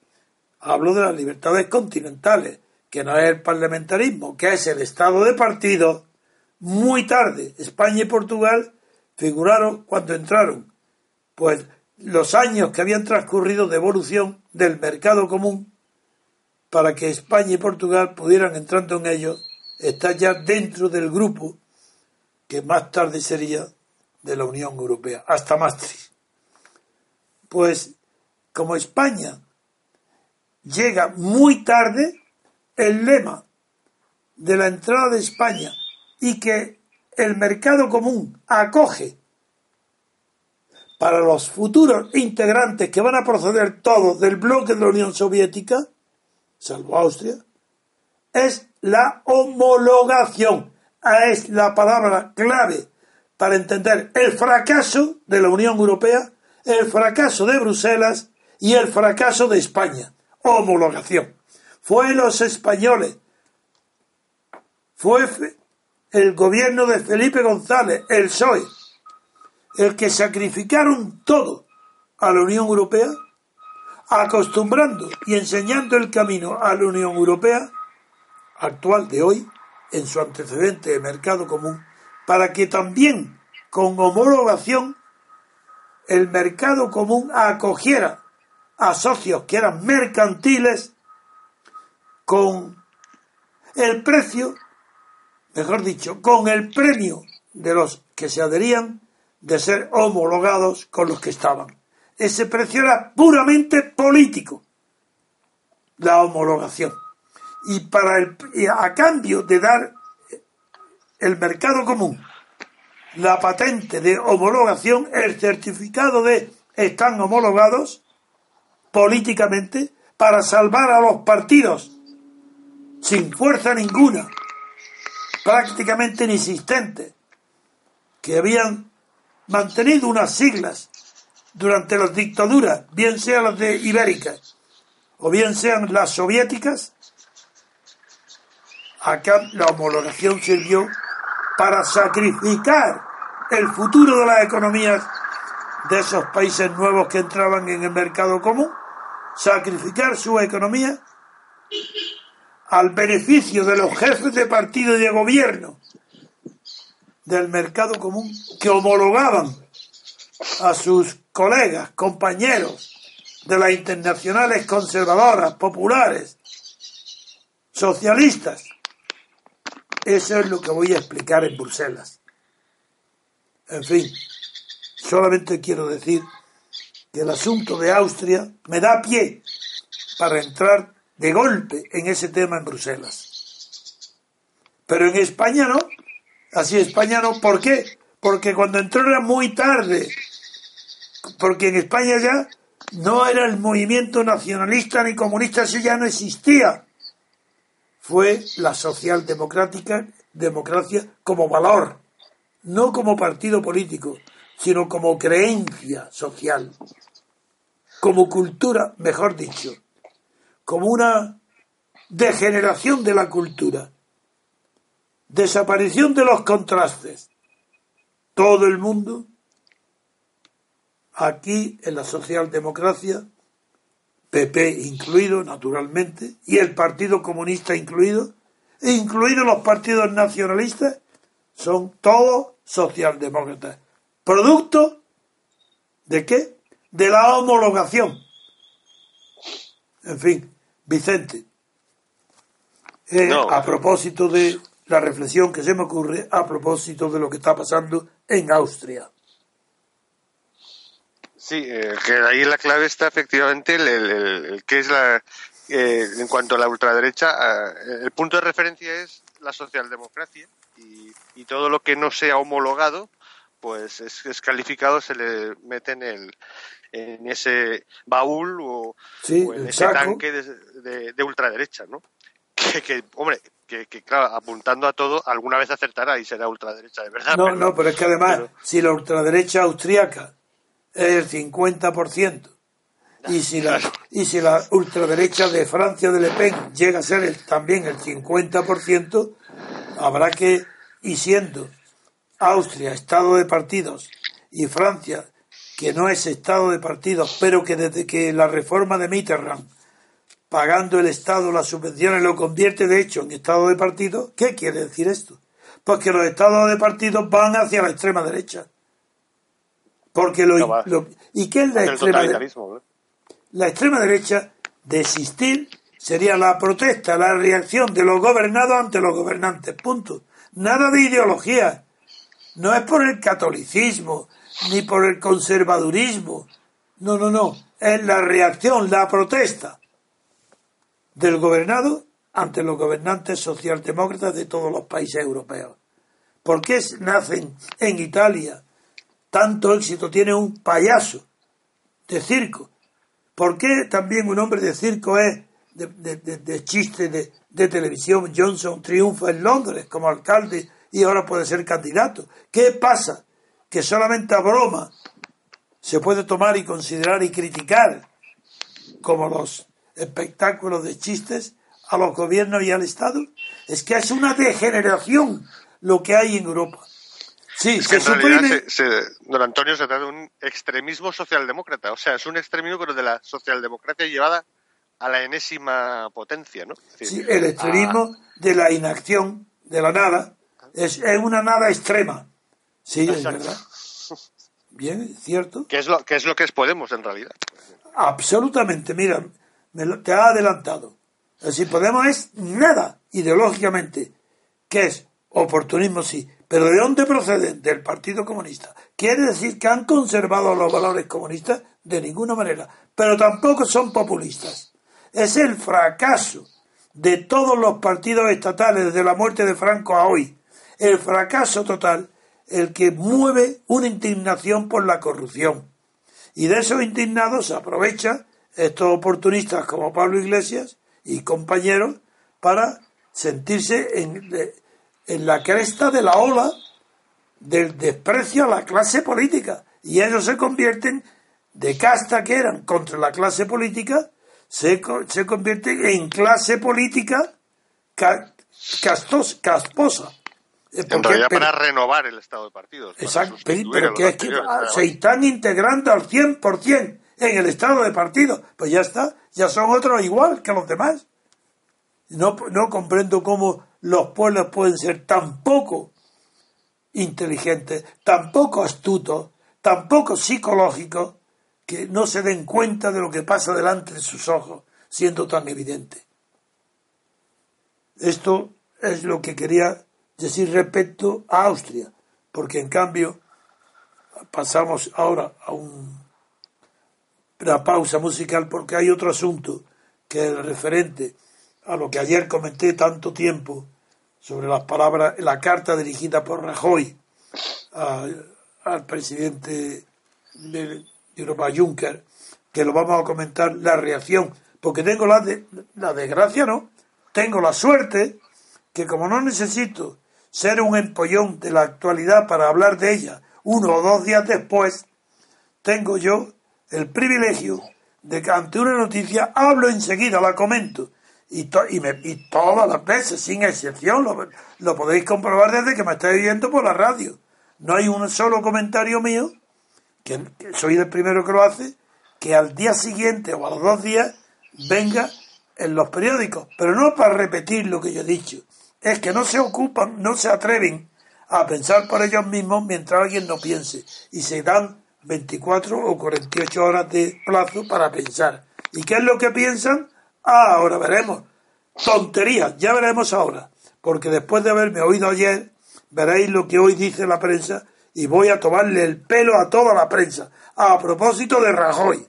Speaker 3: Hablo de las libertades continentales, que no es el parlamentarismo, que es el estado de partido. Muy tarde, España y Portugal figuraron cuando entraron, pues los años que habían transcurrido de evolución del mercado común para que España y Portugal pudieran, entrando en ellos, estar ya dentro del grupo que más tarde sería de la Unión Europea, hasta Maastricht. Pues como España llega muy tarde, el lema de la entrada de España y que el mercado común acoge para los futuros integrantes que van a proceder todos del bloque de la Unión Soviética, salvo Austria, es la homologación. Es la palabra clave para entender el fracaso de la Unión Europea, el fracaso de Bruselas y el fracaso de España. Homologación. Fue los españoles, fue el gobierno de Felipe González, el PSOE, el que sacrificaron todo a la Unión Europea acostumbrando y enseñando el camino a la Unión Europea actual de hoy en su antecedente de mercado común para que también con homologación el mercado común acogiera a socios que eran mercantiles con el precio, mejor dicho, con el premio de los que se adherían de ser homologados con los que estaban. Ese precio era puramente político, la homologación. Y para el, a cambio de dar el mercado común la patente de homologación, el certificado de están homologados políticamente para salvar a los partidos sin fuerza ninguna, prácticamente inexistentes, que habían mantenido unas siglas durante las dictaduras, bien sean las de ibéricas o bien sean las soviéticas, acá la homologación sirvió para sacrificar el futuro de las economías de esos países nuevos que entraban en el mercado común, sacrificar su economía al beneficio de los jefes de partido y de gobierno del mercado común que homologaban a sus colegas, compañeros de las internacionales conservadoras, populares, socialistas. Eso es lo que voy a explicar en Bruselas. En fin, solamente quiero decir que el asunto de Austria me da pie para entrar de golpe en ese tema en Bruselas. Pero en España no. Así España no. ¿Por qué? Porque cuando entró era muy tarde. Porque en España ya no era el movimiento nacionalista ni comunista, eso ya no existía. Fue la socialdemocrática democracia como valor no como partido político, sino como creencia social, como cultura, mejor dicho, como una degeneración de la cultura, desaparición de los contrastes. Todo el mundo, aquí en la socialdemocracia, PP incluido, naturalmente, y el Partido Comunista incluido, e incluidos los partidos nacionalistas, son todos socialdemócratas. ¿Producto de qué? De la homologación. En fin, Vicente, eh, a propósito de la reflexión que se me ocurre a propósito de lo que está pasando en Austria.
Speaker 2: Sí, eh, que ahí la clave está efectivamente el, el, que es la eh, en cuanto a la ultraderecha, el punto de referencia es la socialdemocracia y, todo lo que no sea homologado, pues es, calificado, se le mete en, el, en ese baúl o, en ese tanque de, ultraderecha, ¿no? Que, hombre, que, claro, apuntando a todo, alguna vez acertará y será ultraderecha de verdad.
Speaker 3: No, no, pero es que además, si la ultraderecha austríaca es el 50%, y si la, y si la ultraderecha de Francia de Le Pen llega a ser también el 50%, habrá que, y siendo Austria estado de partidos y Francia, que no es estado de partidos, pero que desde que la reforma de Mitterrand, pagando el Estado las subvenciones, lo convierte de hecho en estado de partido, ¿qué quiere decir esto? Pues que los estados de partidos van hacia la extrema derecha. Porque lo, ¿Y qué es la extrema derecha? La extrema derecha, desistir sería la protesta, la reacción de los gobernados ante los gobernantes. Punto. Nada de ideología. No es por el catolicismo, ni por el conservadurismo. No, no, no. Es la reacción, la protesta del gobernado ante los gobernantes socialdemócratas de todos los países europeos. ¿Por qué nacen en Italia? Tanto éxito tiene un payaso de circo. ¿Por qué también un hombre de circo es de, chiste de, televisión, Johnson triunfa en Londres como alcalde y ahora puede ser candidato. ¿Qué pasa? Que solamente a broma se puede tomar y considerar y criticar como los espectáculos de chistes a los gobiernos y al Estado. Es que es una degeneración lo que hay en Europa. Sí,
Speaker 2: se suprime... don Antonio se trata de un extremismo socialdemócrata. O sea, es un extremismo pero de la socialdemocracia llevada a la enésima potencia, ¿no?
Speaker 3: sí, el extremismo de la inacción, de la nada, es, una nada extrema. Sí, es verdad. Bien, cierto.
Speaker 2: ¿Qué es, lo, que es lo que es Podemos en realidad?
Speaker 3: Absolutamente, mira, me te ha adelantado. Así Podemos es nada ideológicamente, que es oportunismo sí, pero ¿de dónde proceden? Del Partido Comunista. ¿Quiere decir que han conservado los valores comunistas? De ninguna manera. Pero tampoco son populistas. Es el fracaso de todos los partidos estatales desde la muerte de Franco a hoy. El fracaso total, el que mueve una indignación por la corrupción. Y de esos indignados se aprovecha estos oportunistas como Pablo Iglesias y compañeros para sentirse en, en la cresta de la ola del desprecio a la clase política. Y ellos se convierten, de casta que eran contra la clase política, se, se convierten en clase política castos, casposa.
Speaker 2: Eh, en realidad para renovar el estado de partidos.
Speaker 3: Exacto, pero que es que se están integrando al 100% en el estado de partidos. Pues ya está, ya son otros igual que los demás. No, no comprendo cómo los pueblos pueden ser tan poco inteligentes, tan poco astutos, tan poco psicológicos, que no se den cuenta de lo que pasa delante de sus ojos, siendo tan evidente. Esto es lo que quería decir respecto a Austria, porque en cambio pasamos ahora a un, una pausa musical porque hay otro asunto que es referente a lo que ayer comenté tanto tiempo sobre las palabras, la carta dirigida por Rajoy al presidente de Europa Juncker, que lo vamos a comentar, la reacción, porque tengo la, de, la desgracia, ¿no? Tengo la suerte que como no necesito ser un empollón de la actualidad para hablar de ella uno o dos días después, tengo yo el privilegio de que ante una noticia hablo enseguida, la comento, y, y, me, y, todas las veces, sin excepción, lo, lo, podéis comprobar desde que me estáis viendo por la radio. No hay un solo comentario mío, que, soy el primero que lo hace, que al día siguiente o a los dos días venga en los periódicos. Pero no para repetir lo que yo he dicho, es que no se ocupan, no se atreven a pensar por ellos mismos mientras alguien no piense. Y se dan 24 o 48 horas de plazo para pensar. ¿Y qué es lo que piensan? Ah, ahora veremos. Tonterías, ya veremos ahora. Porque después de haberme oído ayer, veréis lo que hoy dice la prensa y voy a tomarle el pelo a toda la prensa. A propósito de Rajoy.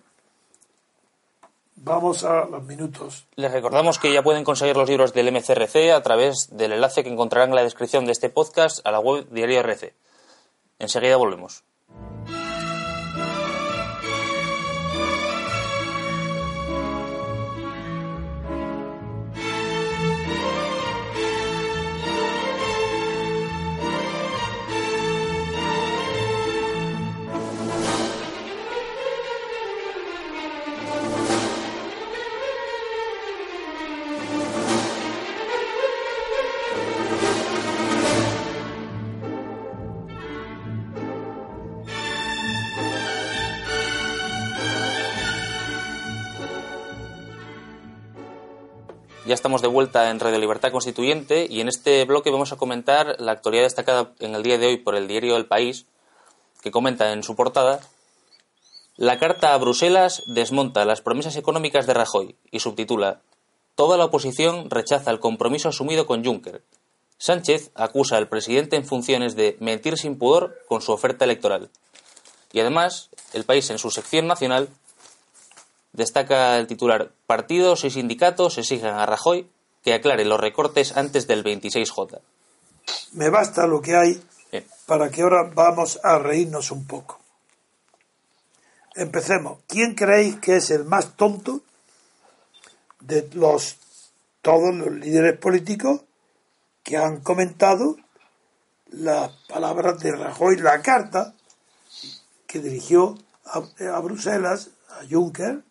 Speaker 3: Vamos a los minutos.
Speaker 1: Les recordamos que ya pueden conseguir los libros del MCRC a través del enlace que encontrarán en la descripción de este podcast a la web Diario RC. Enseguida volvemos. Estamos de vuelta en Radio Libertad Constituyente y en este bloque vamos a comentar la actualidad destacada en el día de hoy por el diario El País, que comenta en su portada La carta a Bruselas desmonta las promesas económicas de Rajoy y subtitula Toda la oposición rechaza el compromiso asumido con Juncker. Sánchez acusa al presidente en funciones de mentir sin pudor con su oferta electoral. Y además, el país en su sección nacional Destaca el titular, partidos y sindicatos exigen a Rajoy que aclare los recortes antes del 26J.
Speaker 3: Me basta lo que hay para que ahora vamos a reírnos un poco. Empecemos. ¿Quién creéis que es el más tonto de los todos los líderes políticos que han comentado las palabras de Rajoy, la carta que dirigió a, a Bruselas, a Juncker,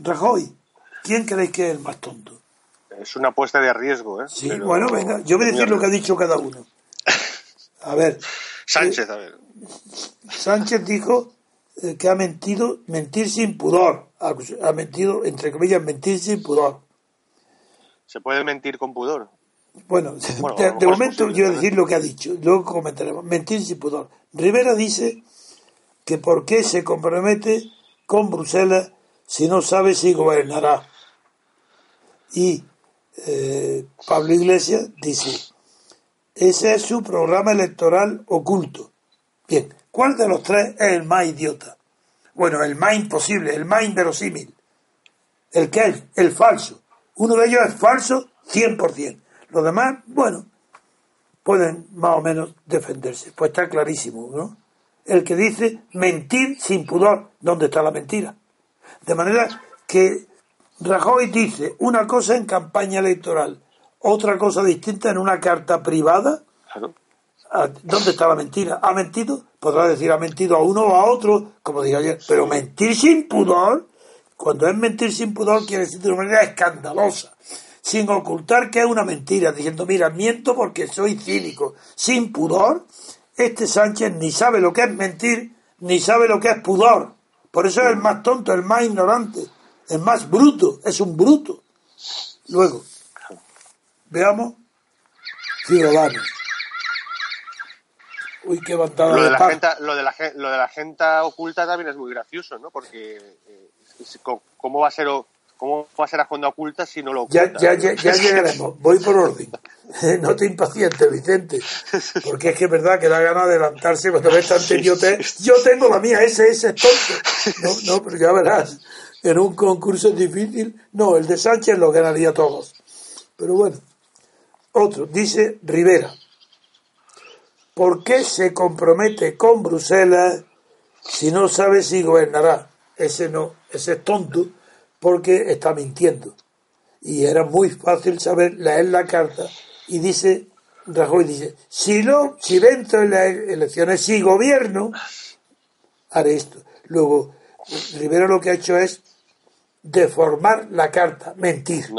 Speaker 3: Rajoy, ¿quién creéis que es el más tonto?
Speaker 2: Es una apuesta de riesgo, ¿eh?
Speaker 3: Sí, bueno, venga, yo voy a decir lo que ha dicho cada uno. A ver.
Speaker 2: Sánchez, a ver.
Speaker 3: Sánchez dijo eh, que ha mentido, mentir sin pudor. Ha, mentido, entre comillas, mentir sin pudor.
Speaker 2: ¿Se puede mentir con pudor?
Speaker 3: Bueno, de, momento yo voy a decir lo que ha dicho, luego comentaremos. Mentir sin pudor. Rivera dice que por qué se compromete con Bruselas si no sabe si gobernará. Y eh, Pablo Iglesias, dice, ese es su programa electoral oculto. Bien, ¿cuál de los tres es el más idiota? Bueno, el más imposible, el más inverosímil. El que es el falso. Uno de ellos es falso 100%. Los demás, bueno, pueden más o menos defenderse. Pues está clarísimo, ¿no? El que dice mentir sin pudor. ¿Dónde está la mentira? De manera que Rajoy dice una cosa en campaña electoral, otra cosa distinta en una carta privada. Ah, ¿Dónde está la mentira? ¿Ha mentido? Podrá decir ha mentido a uno o a otro, como dije ayer, pero mentir sin pudor, cuando es mentir sin pudor, quiere decir de una manera escandalosa, sin ocultar que es una mentira, diciendo, mira, miento porque soy cínico, sin pudor, este Sánchez ni sabe lo que es mentir, ni sabe lo que es pudor. Por eso es el más tonto, el más ignorante, el más bruto, es un bruto. Luego, veamos Ciudadanos.
Speaker 2: Uy, qué lo de, la gente, lo, de la, lo de la gente oculta también es muy gracioso, ¿no? Porque eh, ¿cómo va a ser cómo a ser agenda oculta si no lo
Speaker 3: oculta? Ya, ya, ya, llegaremos. Voy por orden. no te impacientes, Vicente. Porque es que es verdad que da ganas de adelantarse cuando ves tanta idiotez. Yo tengo la mía, ese, ese es tonto. No, no, pero ya verás. En un concurso difícil, no, el de Sánchez lo ganaría todos. Pero bueno. Otro, dice Rivera. ¿Por qué se compromete con Bruselas si no sabe si gobernará? Ese no, ese es tonto porque está mintiendo. Y era muy fácil saber leer la carta y dice, Rajoy dice, si no, si dentro de las elecciones, si gobierno, haré esto. Luego, Rivera lo que ha hecho es deformar la carta, mentir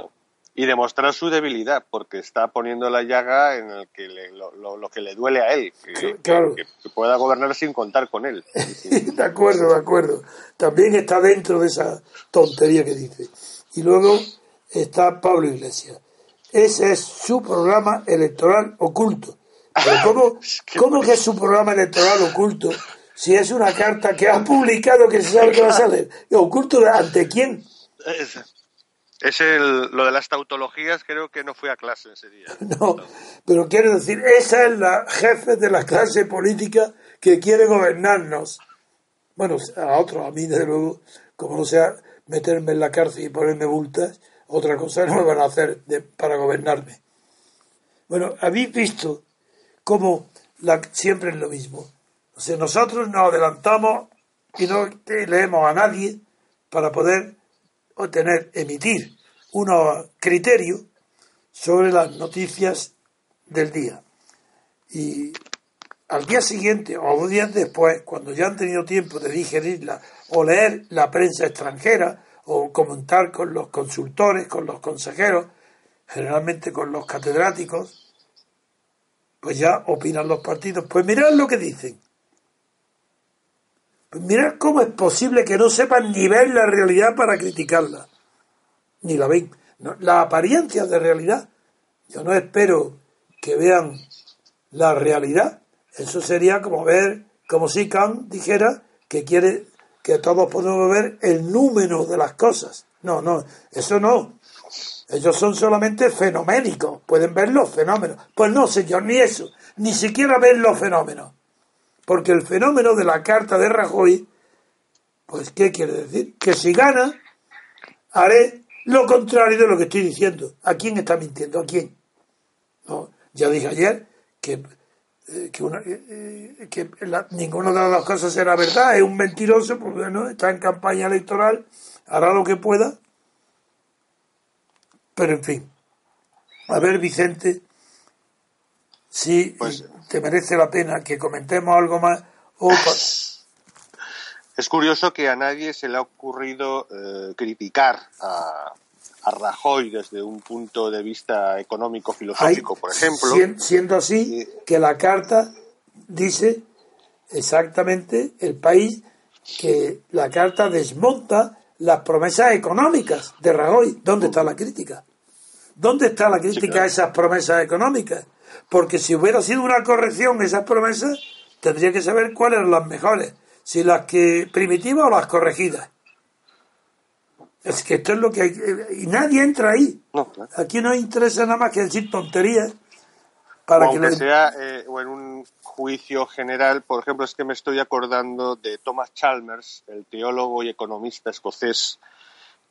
Speaker 2: y demostrar su debilidad, porque está poniendo la llaga en el que lo, que le duele a él, que, que, pueda gobernar sin contar con él.
Speaker 3: de acuerdo, de acuerdo. También está dentro de esa tontería que dice. Y luego está Pablo Iglesias. Ese es su programa electoral oculto. Pero ¿cómo, ¿cómo que es su programa electoral oculto si es una carta que ha publicado que se sabe que va a salir? ¿Oculto ante quién?
Speaker 2: Es el, lo de las tautologías, creo que no fui a clase ese día.
Speaker 3: No, pero quiero decir, esa es la jefe de la clase política que quiere gobernarnos. Bueno, a otros, a mí desde luego, como no sea meterme en la cárcel y ponerme multas, otra cosa no me van a hacer para gobernarme. Bueno, habéis visto cómo la, siempre es lo mismo. O sea, nosotros nos adelantamos y no leemos a nadie para poder o tener, emitir unos criterios sobre las noticias del día. Y al día siguiente o dos días después, cuando ya han tenido tiempo de digerirla o leer la prensa extranjera o comentar con los consultores, con los consejeros, generalmente con los catedráticos, pues ya opinan los partidos. Pues mirad lo que dicen. Pues mirad cómo es posible que no sepan ni ver la realidad para criticarla. Ni la ven. la apariencia de realidad. Yo no espero que vean la realidad. Eso sería como ver, como si Kant dijera que quiere que todos podemos ver el número de las cosas. No, no, eso no. Ellos son solamente fenoménicos, pueden ver los fenómenos. Pues no, señor, ni eso, ni siquiera ven los fenómenos. Porque el fenómeno de la carta de Rajoy, pues, ¿qué quiere decir? Que si gana, haré lo contrario de lo que estoy diciendo. ¿A quién está mintiendo? ¿A quién? No, ya dije ayer que, eh, que, una, eh, eh, que ninguna de las dos cosas será verdad. Es un mentiroso, pues bueno, está en campaña electoral, hará lo que pueda. Pero en fin. A ver, Vicente, si pues, te merece la pena que comentemos algo más.
Speaker 2: Es curioso que a nadie se le ha ocurrido eh, criticar a, Rajoy desde un punto de vista económico filosófico, por ejemplo.
Speaker 3: Siendo así que la carta dice exactamente el país que la carta desmonta las promesas económicas de Rajoy. ¿Dónde está la crítica? ¿Dónde está la crítica a esas promesas económicas? Porque si hubiera sido una corrección esas promesas, tendría que saber cuáles eran las mejores, si las que primitivas o las corregidas. Es que esto es lo que hay. Y nadie entra ahí.
Speaker 2: No, claro.
Speaker 3: Aquí no interesa nada más que decir tonterías para
Speaker 2: o
Speaker 3: que
Speaker 2: aunque sea eh, o en un juicio general, por ejemplo, es que me estoy acordando de Thomas Chalmers, el teólogo y economista escocés,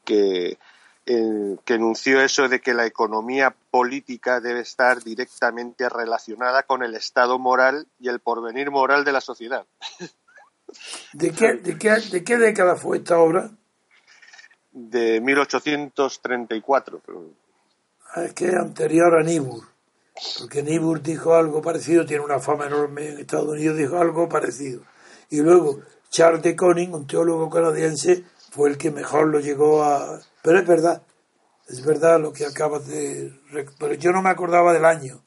Speaker 2: que, eh, que enunció eso de que la economía política debe estar directamente relacionada con el estado moral y el porvenir moral de la sociedad.
Speaker 3: ¿De qué, de, qué, ¿De qué década fue esta obra?
Speaker 2: De 1834. pero-
Speaker 3: Ah, Es que es anterior a Niebuhr. Porque Niebuhr dijo algo parecido, tiene una fama enorme en Estados Unidos, dijo algo parecido. Y luego Charles de Koning, un teólogo canadiense, fue el que mejor lo llegó a... Pero es verdad, es verdad lo que acabas de... Pero yo no me acordaba del año.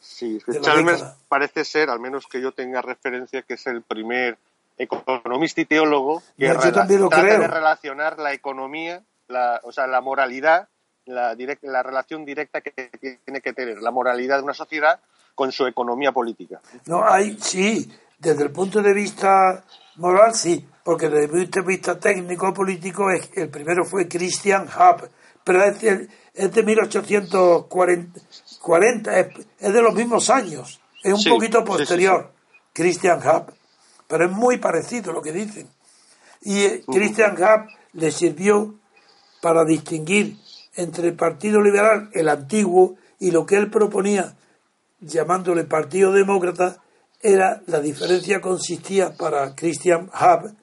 Speaker 2: Sí, es que
Speaker 3: de
Speaker 2: Chalmers
Speaker 3: década.
Speaker 2: parece ser, al menos que yo tenga referencia, que es el primer economista y teólogo que
Speaker 3: No, yo
Speaker 2: rela-
Speaker 3: también lo
Speaker 2: trata de relacionar la economía, la, o sea, la moralidad, la, direc- la relación directa que tiene que tener la moralidad de una sociedad con su economía política.
Speaker 3: No, hay, sí, desde el punto de vista moral, sí, porque desde el punto de vista técnico-político, es- el primero fue Christian Hub, pero es de, es de 1840, 40, es, es de los mismos años, es un
Speaker 2: Sí,
Speaker 3: poquito
Speaker 2: sí, sí,
Speaker 3: posterior, Christian Hub, pero es muy parecido lo que dicen. Y eh, Christian Hub le sirvió para distinguir entre el Partido Liberal, el antiguo, y lo que él proponía, llamándole Partido Demócrata, era la diferencia consistía para Christian Hub,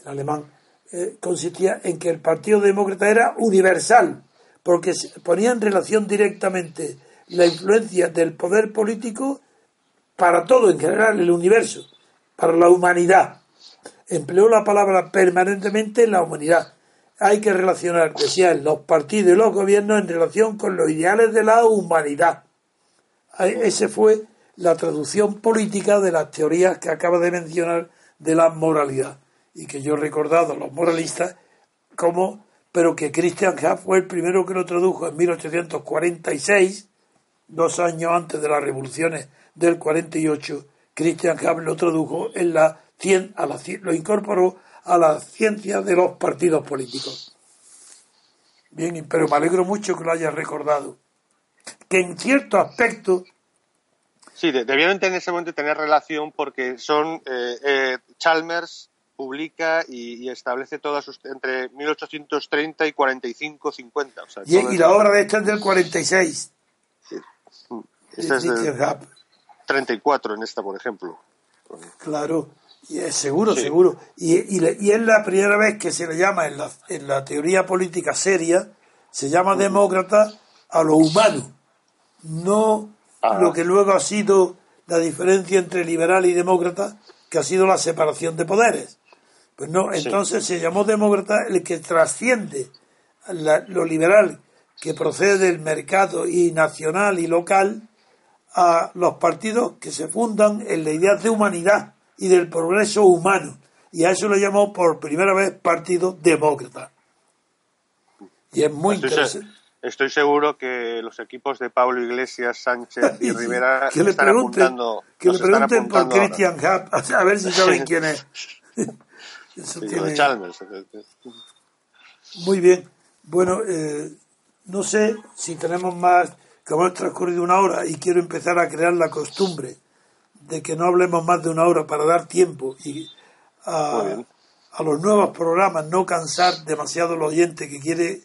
Speaker 3: el alemán, eh, consistía en que el Partido Demócrata era universal, porque ponía en relación directamente la influencia del poder político para todo en general, el universo, para la humanidad. Empleó la palabra permanentemente en la humanidad. Hay que relacionar, decía él, los partidos y los gobiernos en relación con los ideales de la humanidad. Esa fue la traducción política de las teorías que acaba de mencionar de la moralidad. Y que yo he recordado a los moralistas como, pero que Christian Hub fue el primero que lo tradujo en 1846, dos años antes de las revoluciones del 48, Christian Hub lo tradujo en la cien- a la lo incorporó a la ciencia de los partidos políticos. Bien, pero me alegro mucho que lo hayas recordado. Que en cierto aspecto,
Speaker 2: Sí, de- debieron en ese momento tener relación porque son eh, eh, Chalmers publica y, y establece todas sus entre 1830 y 45 50 o sea,
Speaker 3: y, la obra de esta es del 46,
Speaker 2: esta es
Speaker 3: de.
Speaker 2: 34 en esta por ejemplo
Speaker 3: Claro, y es seguro,
Speaker 2: Sí.
Speaker 3: seguro. Y, y, y es la primera vez que se le llama en la, en la teoría política seria, se llama demócrata a lo humano, no
Speaker 2: Ah.
Speaker 3: lo que luego ha sido la diferencia entre liberal y demócrata, que ha sido la separación de poderes. Pues no,
Speaker 2: Sí.
Speaker 3: entonces se llamó demócrata el que trasciende la- lo liberal, que procede del mercado y nacional y local, a los partidos que se fundan en la idea de humanidad y del progreso humano. Y a eso lo llamó por primera vez Partido Demócrata. Y es muy
Speaker 2: estoy, se-
Speaker 3: interesante.
Speaker 2: estoy seguro que los equipos de Pablo Iglesias Sánchez y Rivera
Speaker 3: que le
Speaker 2: están
Speaker 3: pregunten,
Speaker 2: apuntando
Speaker 3: que le pregunten por. Christian Hub, a ver si saben quién es. Eso tiene-
Speaker 2: Chalmers
Speaker 3: Muy bien. Bueno, eh, no sé si tenemos más, ha transcurrido una hora y quiero empezar a crear la costumbre de que no hablemos más de una hora para dar tiempo y a, a los nuevos programas no cansar demasiado al oyente que quiere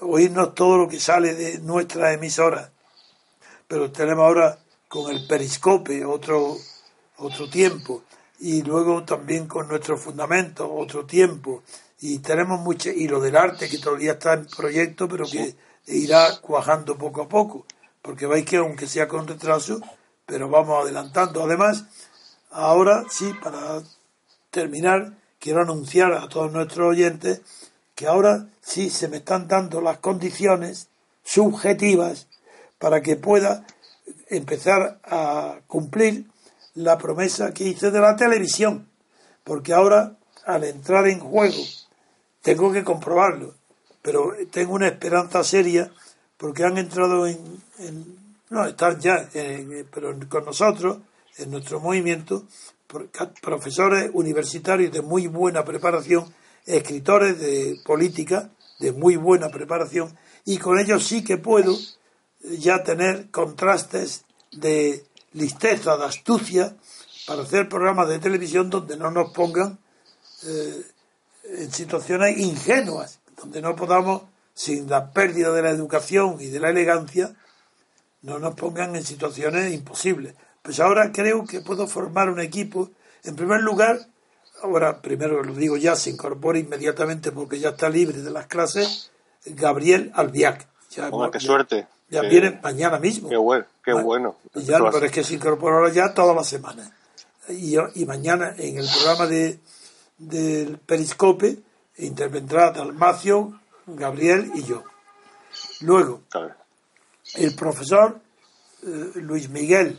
Speaker 3: oírnos todo lo que sale de nuestras emisoras. Pero tenemos ahora con el periscope otro, otro tiempo y luego también con nuestros fundamentos otro tiempo. Y tenemos mucho y lo del arte que todavía está en proyecto pero que irá cuajando poco a poco porque veis que aunque sea con retraso pero vamos adelantando. Además ahora sí para terminar quiero anunciar a todos nuestros oyentes que ahora sí se me están dando las condiciones subjetivas para que pueda empezar a cumplir la promesa que hice de la televisión, porque ahora al entrar en juego tengo que comprobarlo, pero tengo una esperanza seria porque han entrado en, no están ya, en- pero con nosotros en nuestro movimiento profesores universitarios de muy buena preparación, escritores de política de muy buena preparación y con ellos sí que puedo ya tener contrastes de listeza, de astucia, para hacer programas de televisión donde no nos pongan eh, en situaciones ingenuas, donde no podamos, sin la pérdida de la educación y de la elegancia, no nos pongan en situaciones imposibles. Pues ahora creo que puedo formar un equipo. En primer lugar, ahora primero lo digo ya, se incorpora inmediatamente porque ya está libre de las clases, Gabriel Albiac.
Speaker 2: Ya, qué suerte.
Speaker 3: Ya viene mañana mismo.
Speaker 2: Qué bueno, qué bueno.
Speaker 3: ya, pero es que se incorpora ya todas las semanas. Y, y mañana en el programa de del Periscope intervendrá Dalmacio, Gabriel y yo. Luego, el profesor eh, Luis Miguel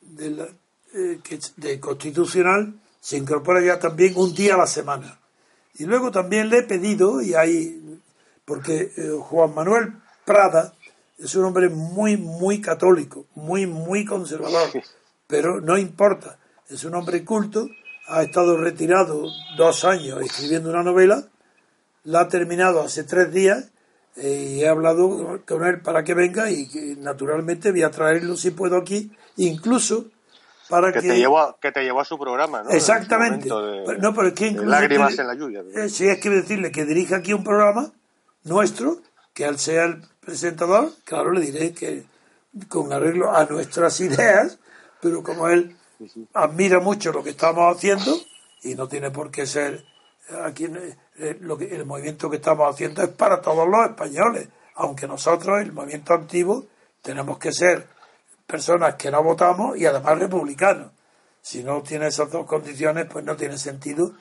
Speaker 3: de, eh, de Constitucional se incorpora ya también un día a la semana. Y luego también le he pedido, y hay, porque eh, Juan Manuel Prada es un hombre muy, muy católico, muy, muy conservador, pero no importa, es un hombre culto, ha estado retirado dos años escribiendo una novela, la ha terminado hace tres días eh, y he hablado con él para que venga y que naturalmente voy a traerlo si puedo aquí, incluso para que,
Speaker 2: que... te llevó a, que te llevó a su programa, ¿no?
Speaker 3: Exactamente. no, pero es que incluso
Speaker 2: lágrimas en la lluvia.
Speaker 3: Eh, sí, es que decirle que dirija aquí un programa nuestro, que él sea el presentador, claro, le diré que con arreglo a nuestras ideas, pero como él admira mucho lo que estamos haciendo y no tiene por qué ser aquí eh, lo que el movimiento que estamos haciendo es para todos los españoles, aunque nosotros el movimiento antiguo tenemos que ser personas que no votamos y además republicanos. Si no tiene esas dos condiciones, pues no tiene sentido.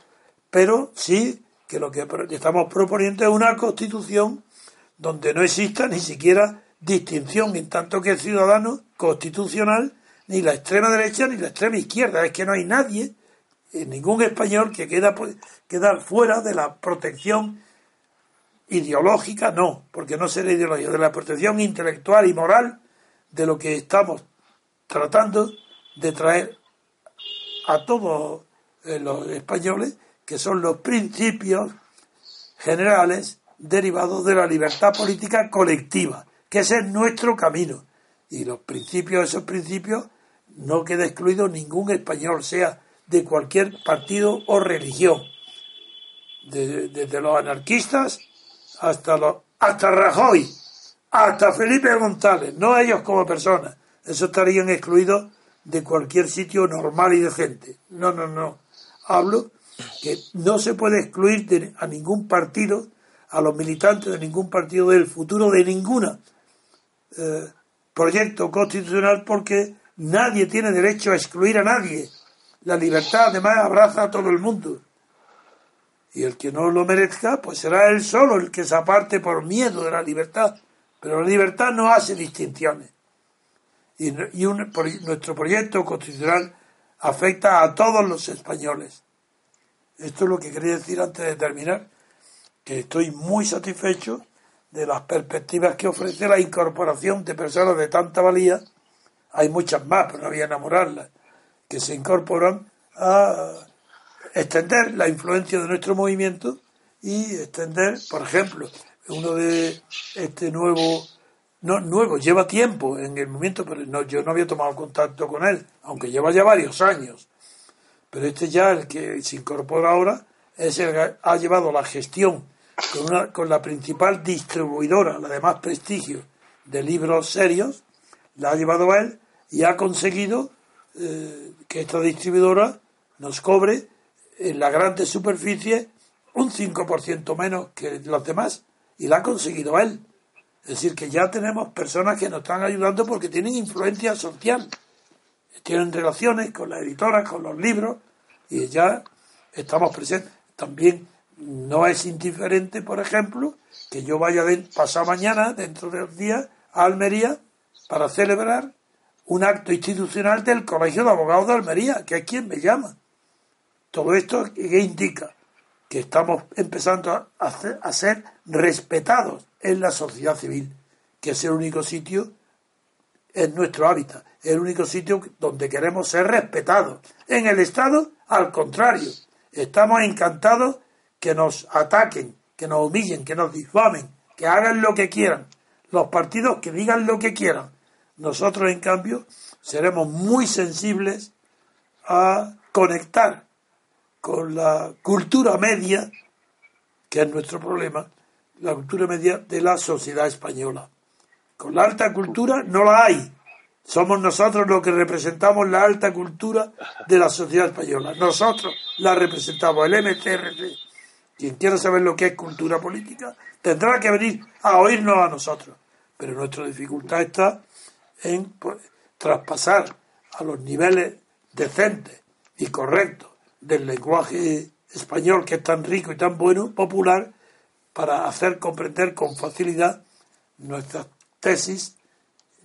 Speaker 3: Pero sí que lo que estamos proponiendo es una constitución donde no exista ni siquiera distinción en tanto que ciudadano constitucional, ni la extrema derecha ni la extrema izquierda. Es que no hay nadie, eh, ningún español que queda fuera de la protección ideológica, no, porque no será ideológica, de la protección intelectual y moral de lo que estamos tratando de traer a todos eh, los españoles, que son los principios generales derivados de la libertad política colectiva, que ese es nuestro camino. Y los principios, esos principios, no queda excluido ningún español, sea de cualquier partido o religión, desde los anarquistas hasta los hasta Rajoy, hasta Felipe González, no ellos como personas, eso estarían excluidos de cualquier sitio normal y decente. No, no, no. Hablo que no se puede excluir a ningún partido a los militantes de ningún partido del futuro de ninguna eh, proyecto constitucional porque nadie tiene derecho a excluir a nadie. La libertad además abraza a todo el mundo. Y el que no lo merezca, pues será él solo el que se aparte por miedo de la libertad. Pero la libertad no hace distinciones. Y, nuestro proyecto constitucional afecta a todos los españoles. Esto es lo que quería decir antes de terminar que estoy muy satisfecho de las perspectivas que ofrece la incorporación de personas de tanta valía. Hay muchas más, pero no voy a enamorarlas, que se incorporan a extender la influencia de nuestro movimiento y extender, por ejemplo, uno de este nuevo, no nuevo, lleva tiempo en el movimiento, pero no, yo no había tomado contacto con él, aunque lleva ya varios años. Pero este ya, el que se incorpora ahora, es el que ha llevado la gestión con, con la principal distribuidora, la de más prestigio, de libros serios, la ha llevado a él y ha conseguido eh, que esta distribuidora nos cobre en la grande superficie un 5% menos que los demás y la ha conseguido él. Es decir, que ya tenemos personas que nos están ayudando porque tienen influencia social, tienen relaciones con las editoras, con los libros y ya estamos presentes. También no es indiferente, por ejemplo, que yo vaya de, pasado mañana, dentro de dos días, a Almería para celebrar un acto institucional del Colegio de Abogados de Almería, que es quien me llama. Todo esto que indica que estamos empezando a, a ser respetados en la sociedad civil, que es el único sitio, en nuestro hábitat, el único sitio donde queremos ser respetados. En el Estado, al contrario, estamos encantados que nos ataquen que nos humillen, que nos difamen, que hagan lo que quieran, los partidos que digan lo que quieran. Nosotros, en cambio, seremos muy sensibles a conectar con la cultura media, que es nuestro problema, la cultura media de la sociedad española. Con la alta cultura no la hay. Somos nosotros los que representamos la alta cultura de la sociedad española. Nosotros la representamos, el MTRC. Quien quiera saber lo que es cultura política tendrá que venir a oírnos a nosotros. Pero nuestra dificultad está en traspasar a los niveles decentes y correctos del lenguaje español, que es tan rico y tan bueno, popular, para hacer comprender con facilidad nuestras tesis,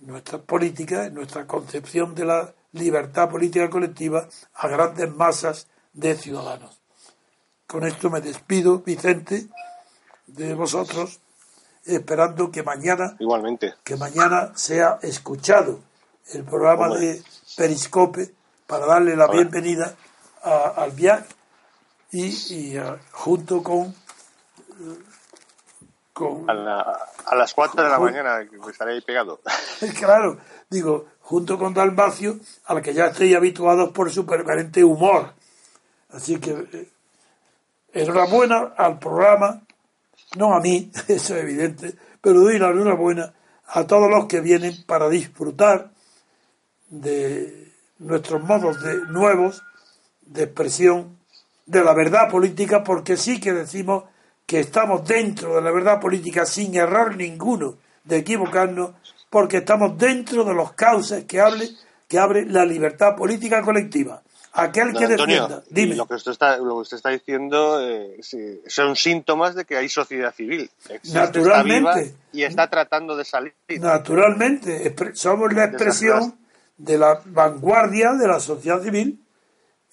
Speaker 3: nuestras políticas, nuestra concepción de la libertad política colectiva a grandes masas de ciudadanos. Con esto me despido, Vicente, de vosotros, esperando que mañana,
Speaker 2: igualmente,
Speaker 3: que mañana sea escuchado el programa de Periscope para darle la bienvenida al viaje y, junto con
Speaker 2: con a, las 4 de la mañana que estaré ahí pegado.
Speaker 3: claro, digo, junto con Dalmacio, al que ya estoy habituados por su permanente humor. Así que eh, enhorabuena al programa, no a mí, eso es evidente, pero doy la enhorabuena a todos los que vienen para disfrutar de nuestros modos de, nuevos de expresión de la verdad política, porque sí que decimos que estamos dentro de la verdad política sin error ninguno de equivocarnos, porque estamos dentro de los cauces que hable que abre la libertad política colectiva. Aquel que defienda. Dime.
Speaker 2: Lo que usted está, lo que usted está diciendo eh, son síntomas de que hay sociedad civil.
Speaker 3: Naturalmente.
Speaker 2: y está tratando de salir.
Speaker 3: Naturalmente. Somos la expresión de la vanguardia de la sociedad civil.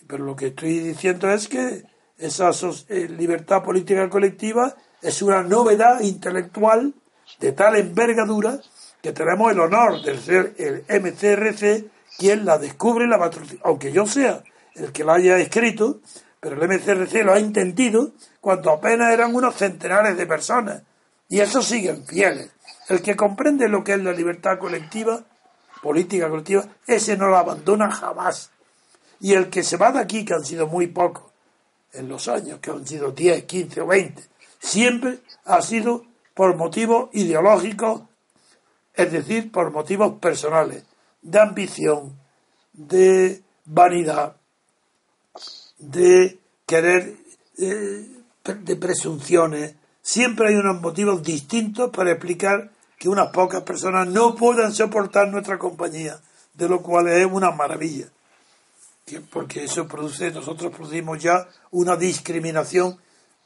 Speaker 3: Pero lo que estoy diciendo es que esa eh, libertad política colectiva es una novedad intelectual de tal envergadura que tenemos el honor de ser el MCRC quien la descubre, la aunque yo sea el que la haya escrito, pero el MCRC lo ha entendido cuando apenas eran unos centenares de personas. Y eso siguen fieles. El que comprende lo que es la libertad colectiva, política colectiva, ese no la abandona jamás. Y el que se va de aquí, que han sido muy pocos, en los años, que han sido 10, 15 o 20, siempre ha sido por motivos ideológicos, es decir, por motivos personales, de ambición, de vanidad, de querer, eh, de presunciones. Siempre hay unos motivos distintos para explicar que unas pocas personas no puedan soportar nuestra compañía, de lo cual es una maravilla porque eso produce, nosotros producimos ya una discriminación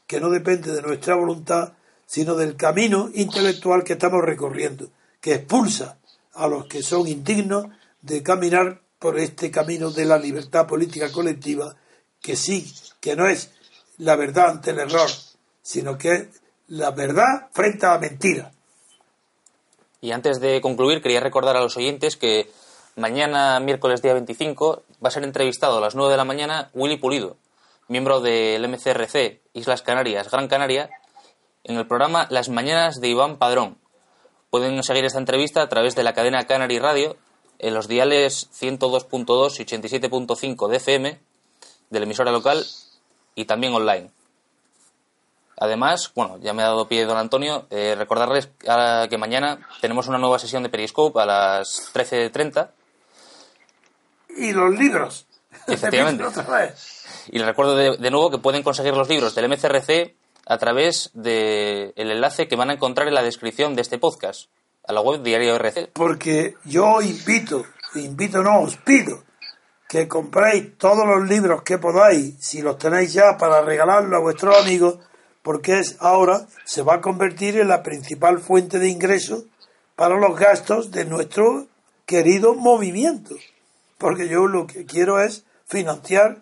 Speaker 3: que no depende de nuestra voluntad, sino del camino intelectual que estamos recorriendo, que expulsa a los que son indignos de caminar por este camino de la libertad política colectiva, que sí, que no es la verdad ante el error, sino que es la verdad frente a la mentira.
Speaker 1: Y antes de concluir, quería recordar a los oyentes que Mañana, miércoles día 25, va a ser entrevistado a las 9 de la mañana Willy Pulido, miembro del MCRC Islas Canarias, Gran Canaria, en el programa Las Mañanas de Iván Padrón. Pueden seguir esta entrevista a través de la cadena Canary Radio en los diales 102.2 y 87.5 de FM de la emisora local y también online. Además, bueno, ya me ha dado pie don Antonio, eh, recordarles que mañana tenemos una nueva sesión de Periscope a las 13.30
Speaker 3: y los libros.
Speaker 1: Efectivamente. y les recuerdo de, nuevo que pueden conseguir los libros del MCRC a través del enlace que van a encontrar en la descripción de este podcast, a la web Diario RC.
Speaker 3: Porque yo invito, invito no, os pido que compréis todos los libros que podáis, si los tenéis ya, para regalarlo a vuestros amigos, porque es ahora se va a convertir en la principal fuente de ingresos para los gastos de nuestro querido movimiento porque yo lo que quiero es financiar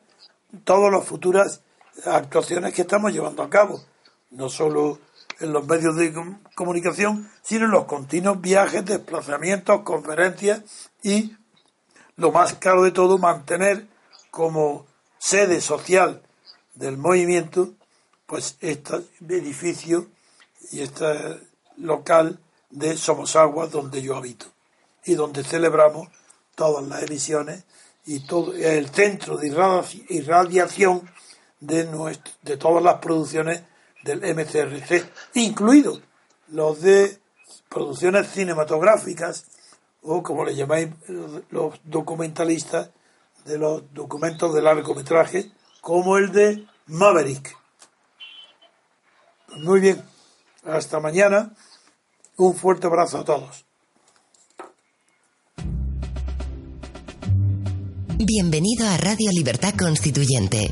Speaker 3: todas las futuras actuaciones que estamos llevando a cabo, no solo en los medios de comunicación, sino en los continuos viajes, desplazamientos, conferencias y, lo más caro de todo, mantener como sede social del movimiento pues este edificio y este local de Somos Agua donde yo habito y donde celebramos todas las emisiones y todo el centro de irradiación de, nuestro, de todas las producciones del MCRC, incluidos los de producciones cinematográficas o como le llamáis los documentalistas de los documentos de largometraje, como el de Maverick. Muy bien, hasta mañana. Un fuerte abrazo a todos.
Speaker 4: Bienvenido a Radio Libertad Constituyente.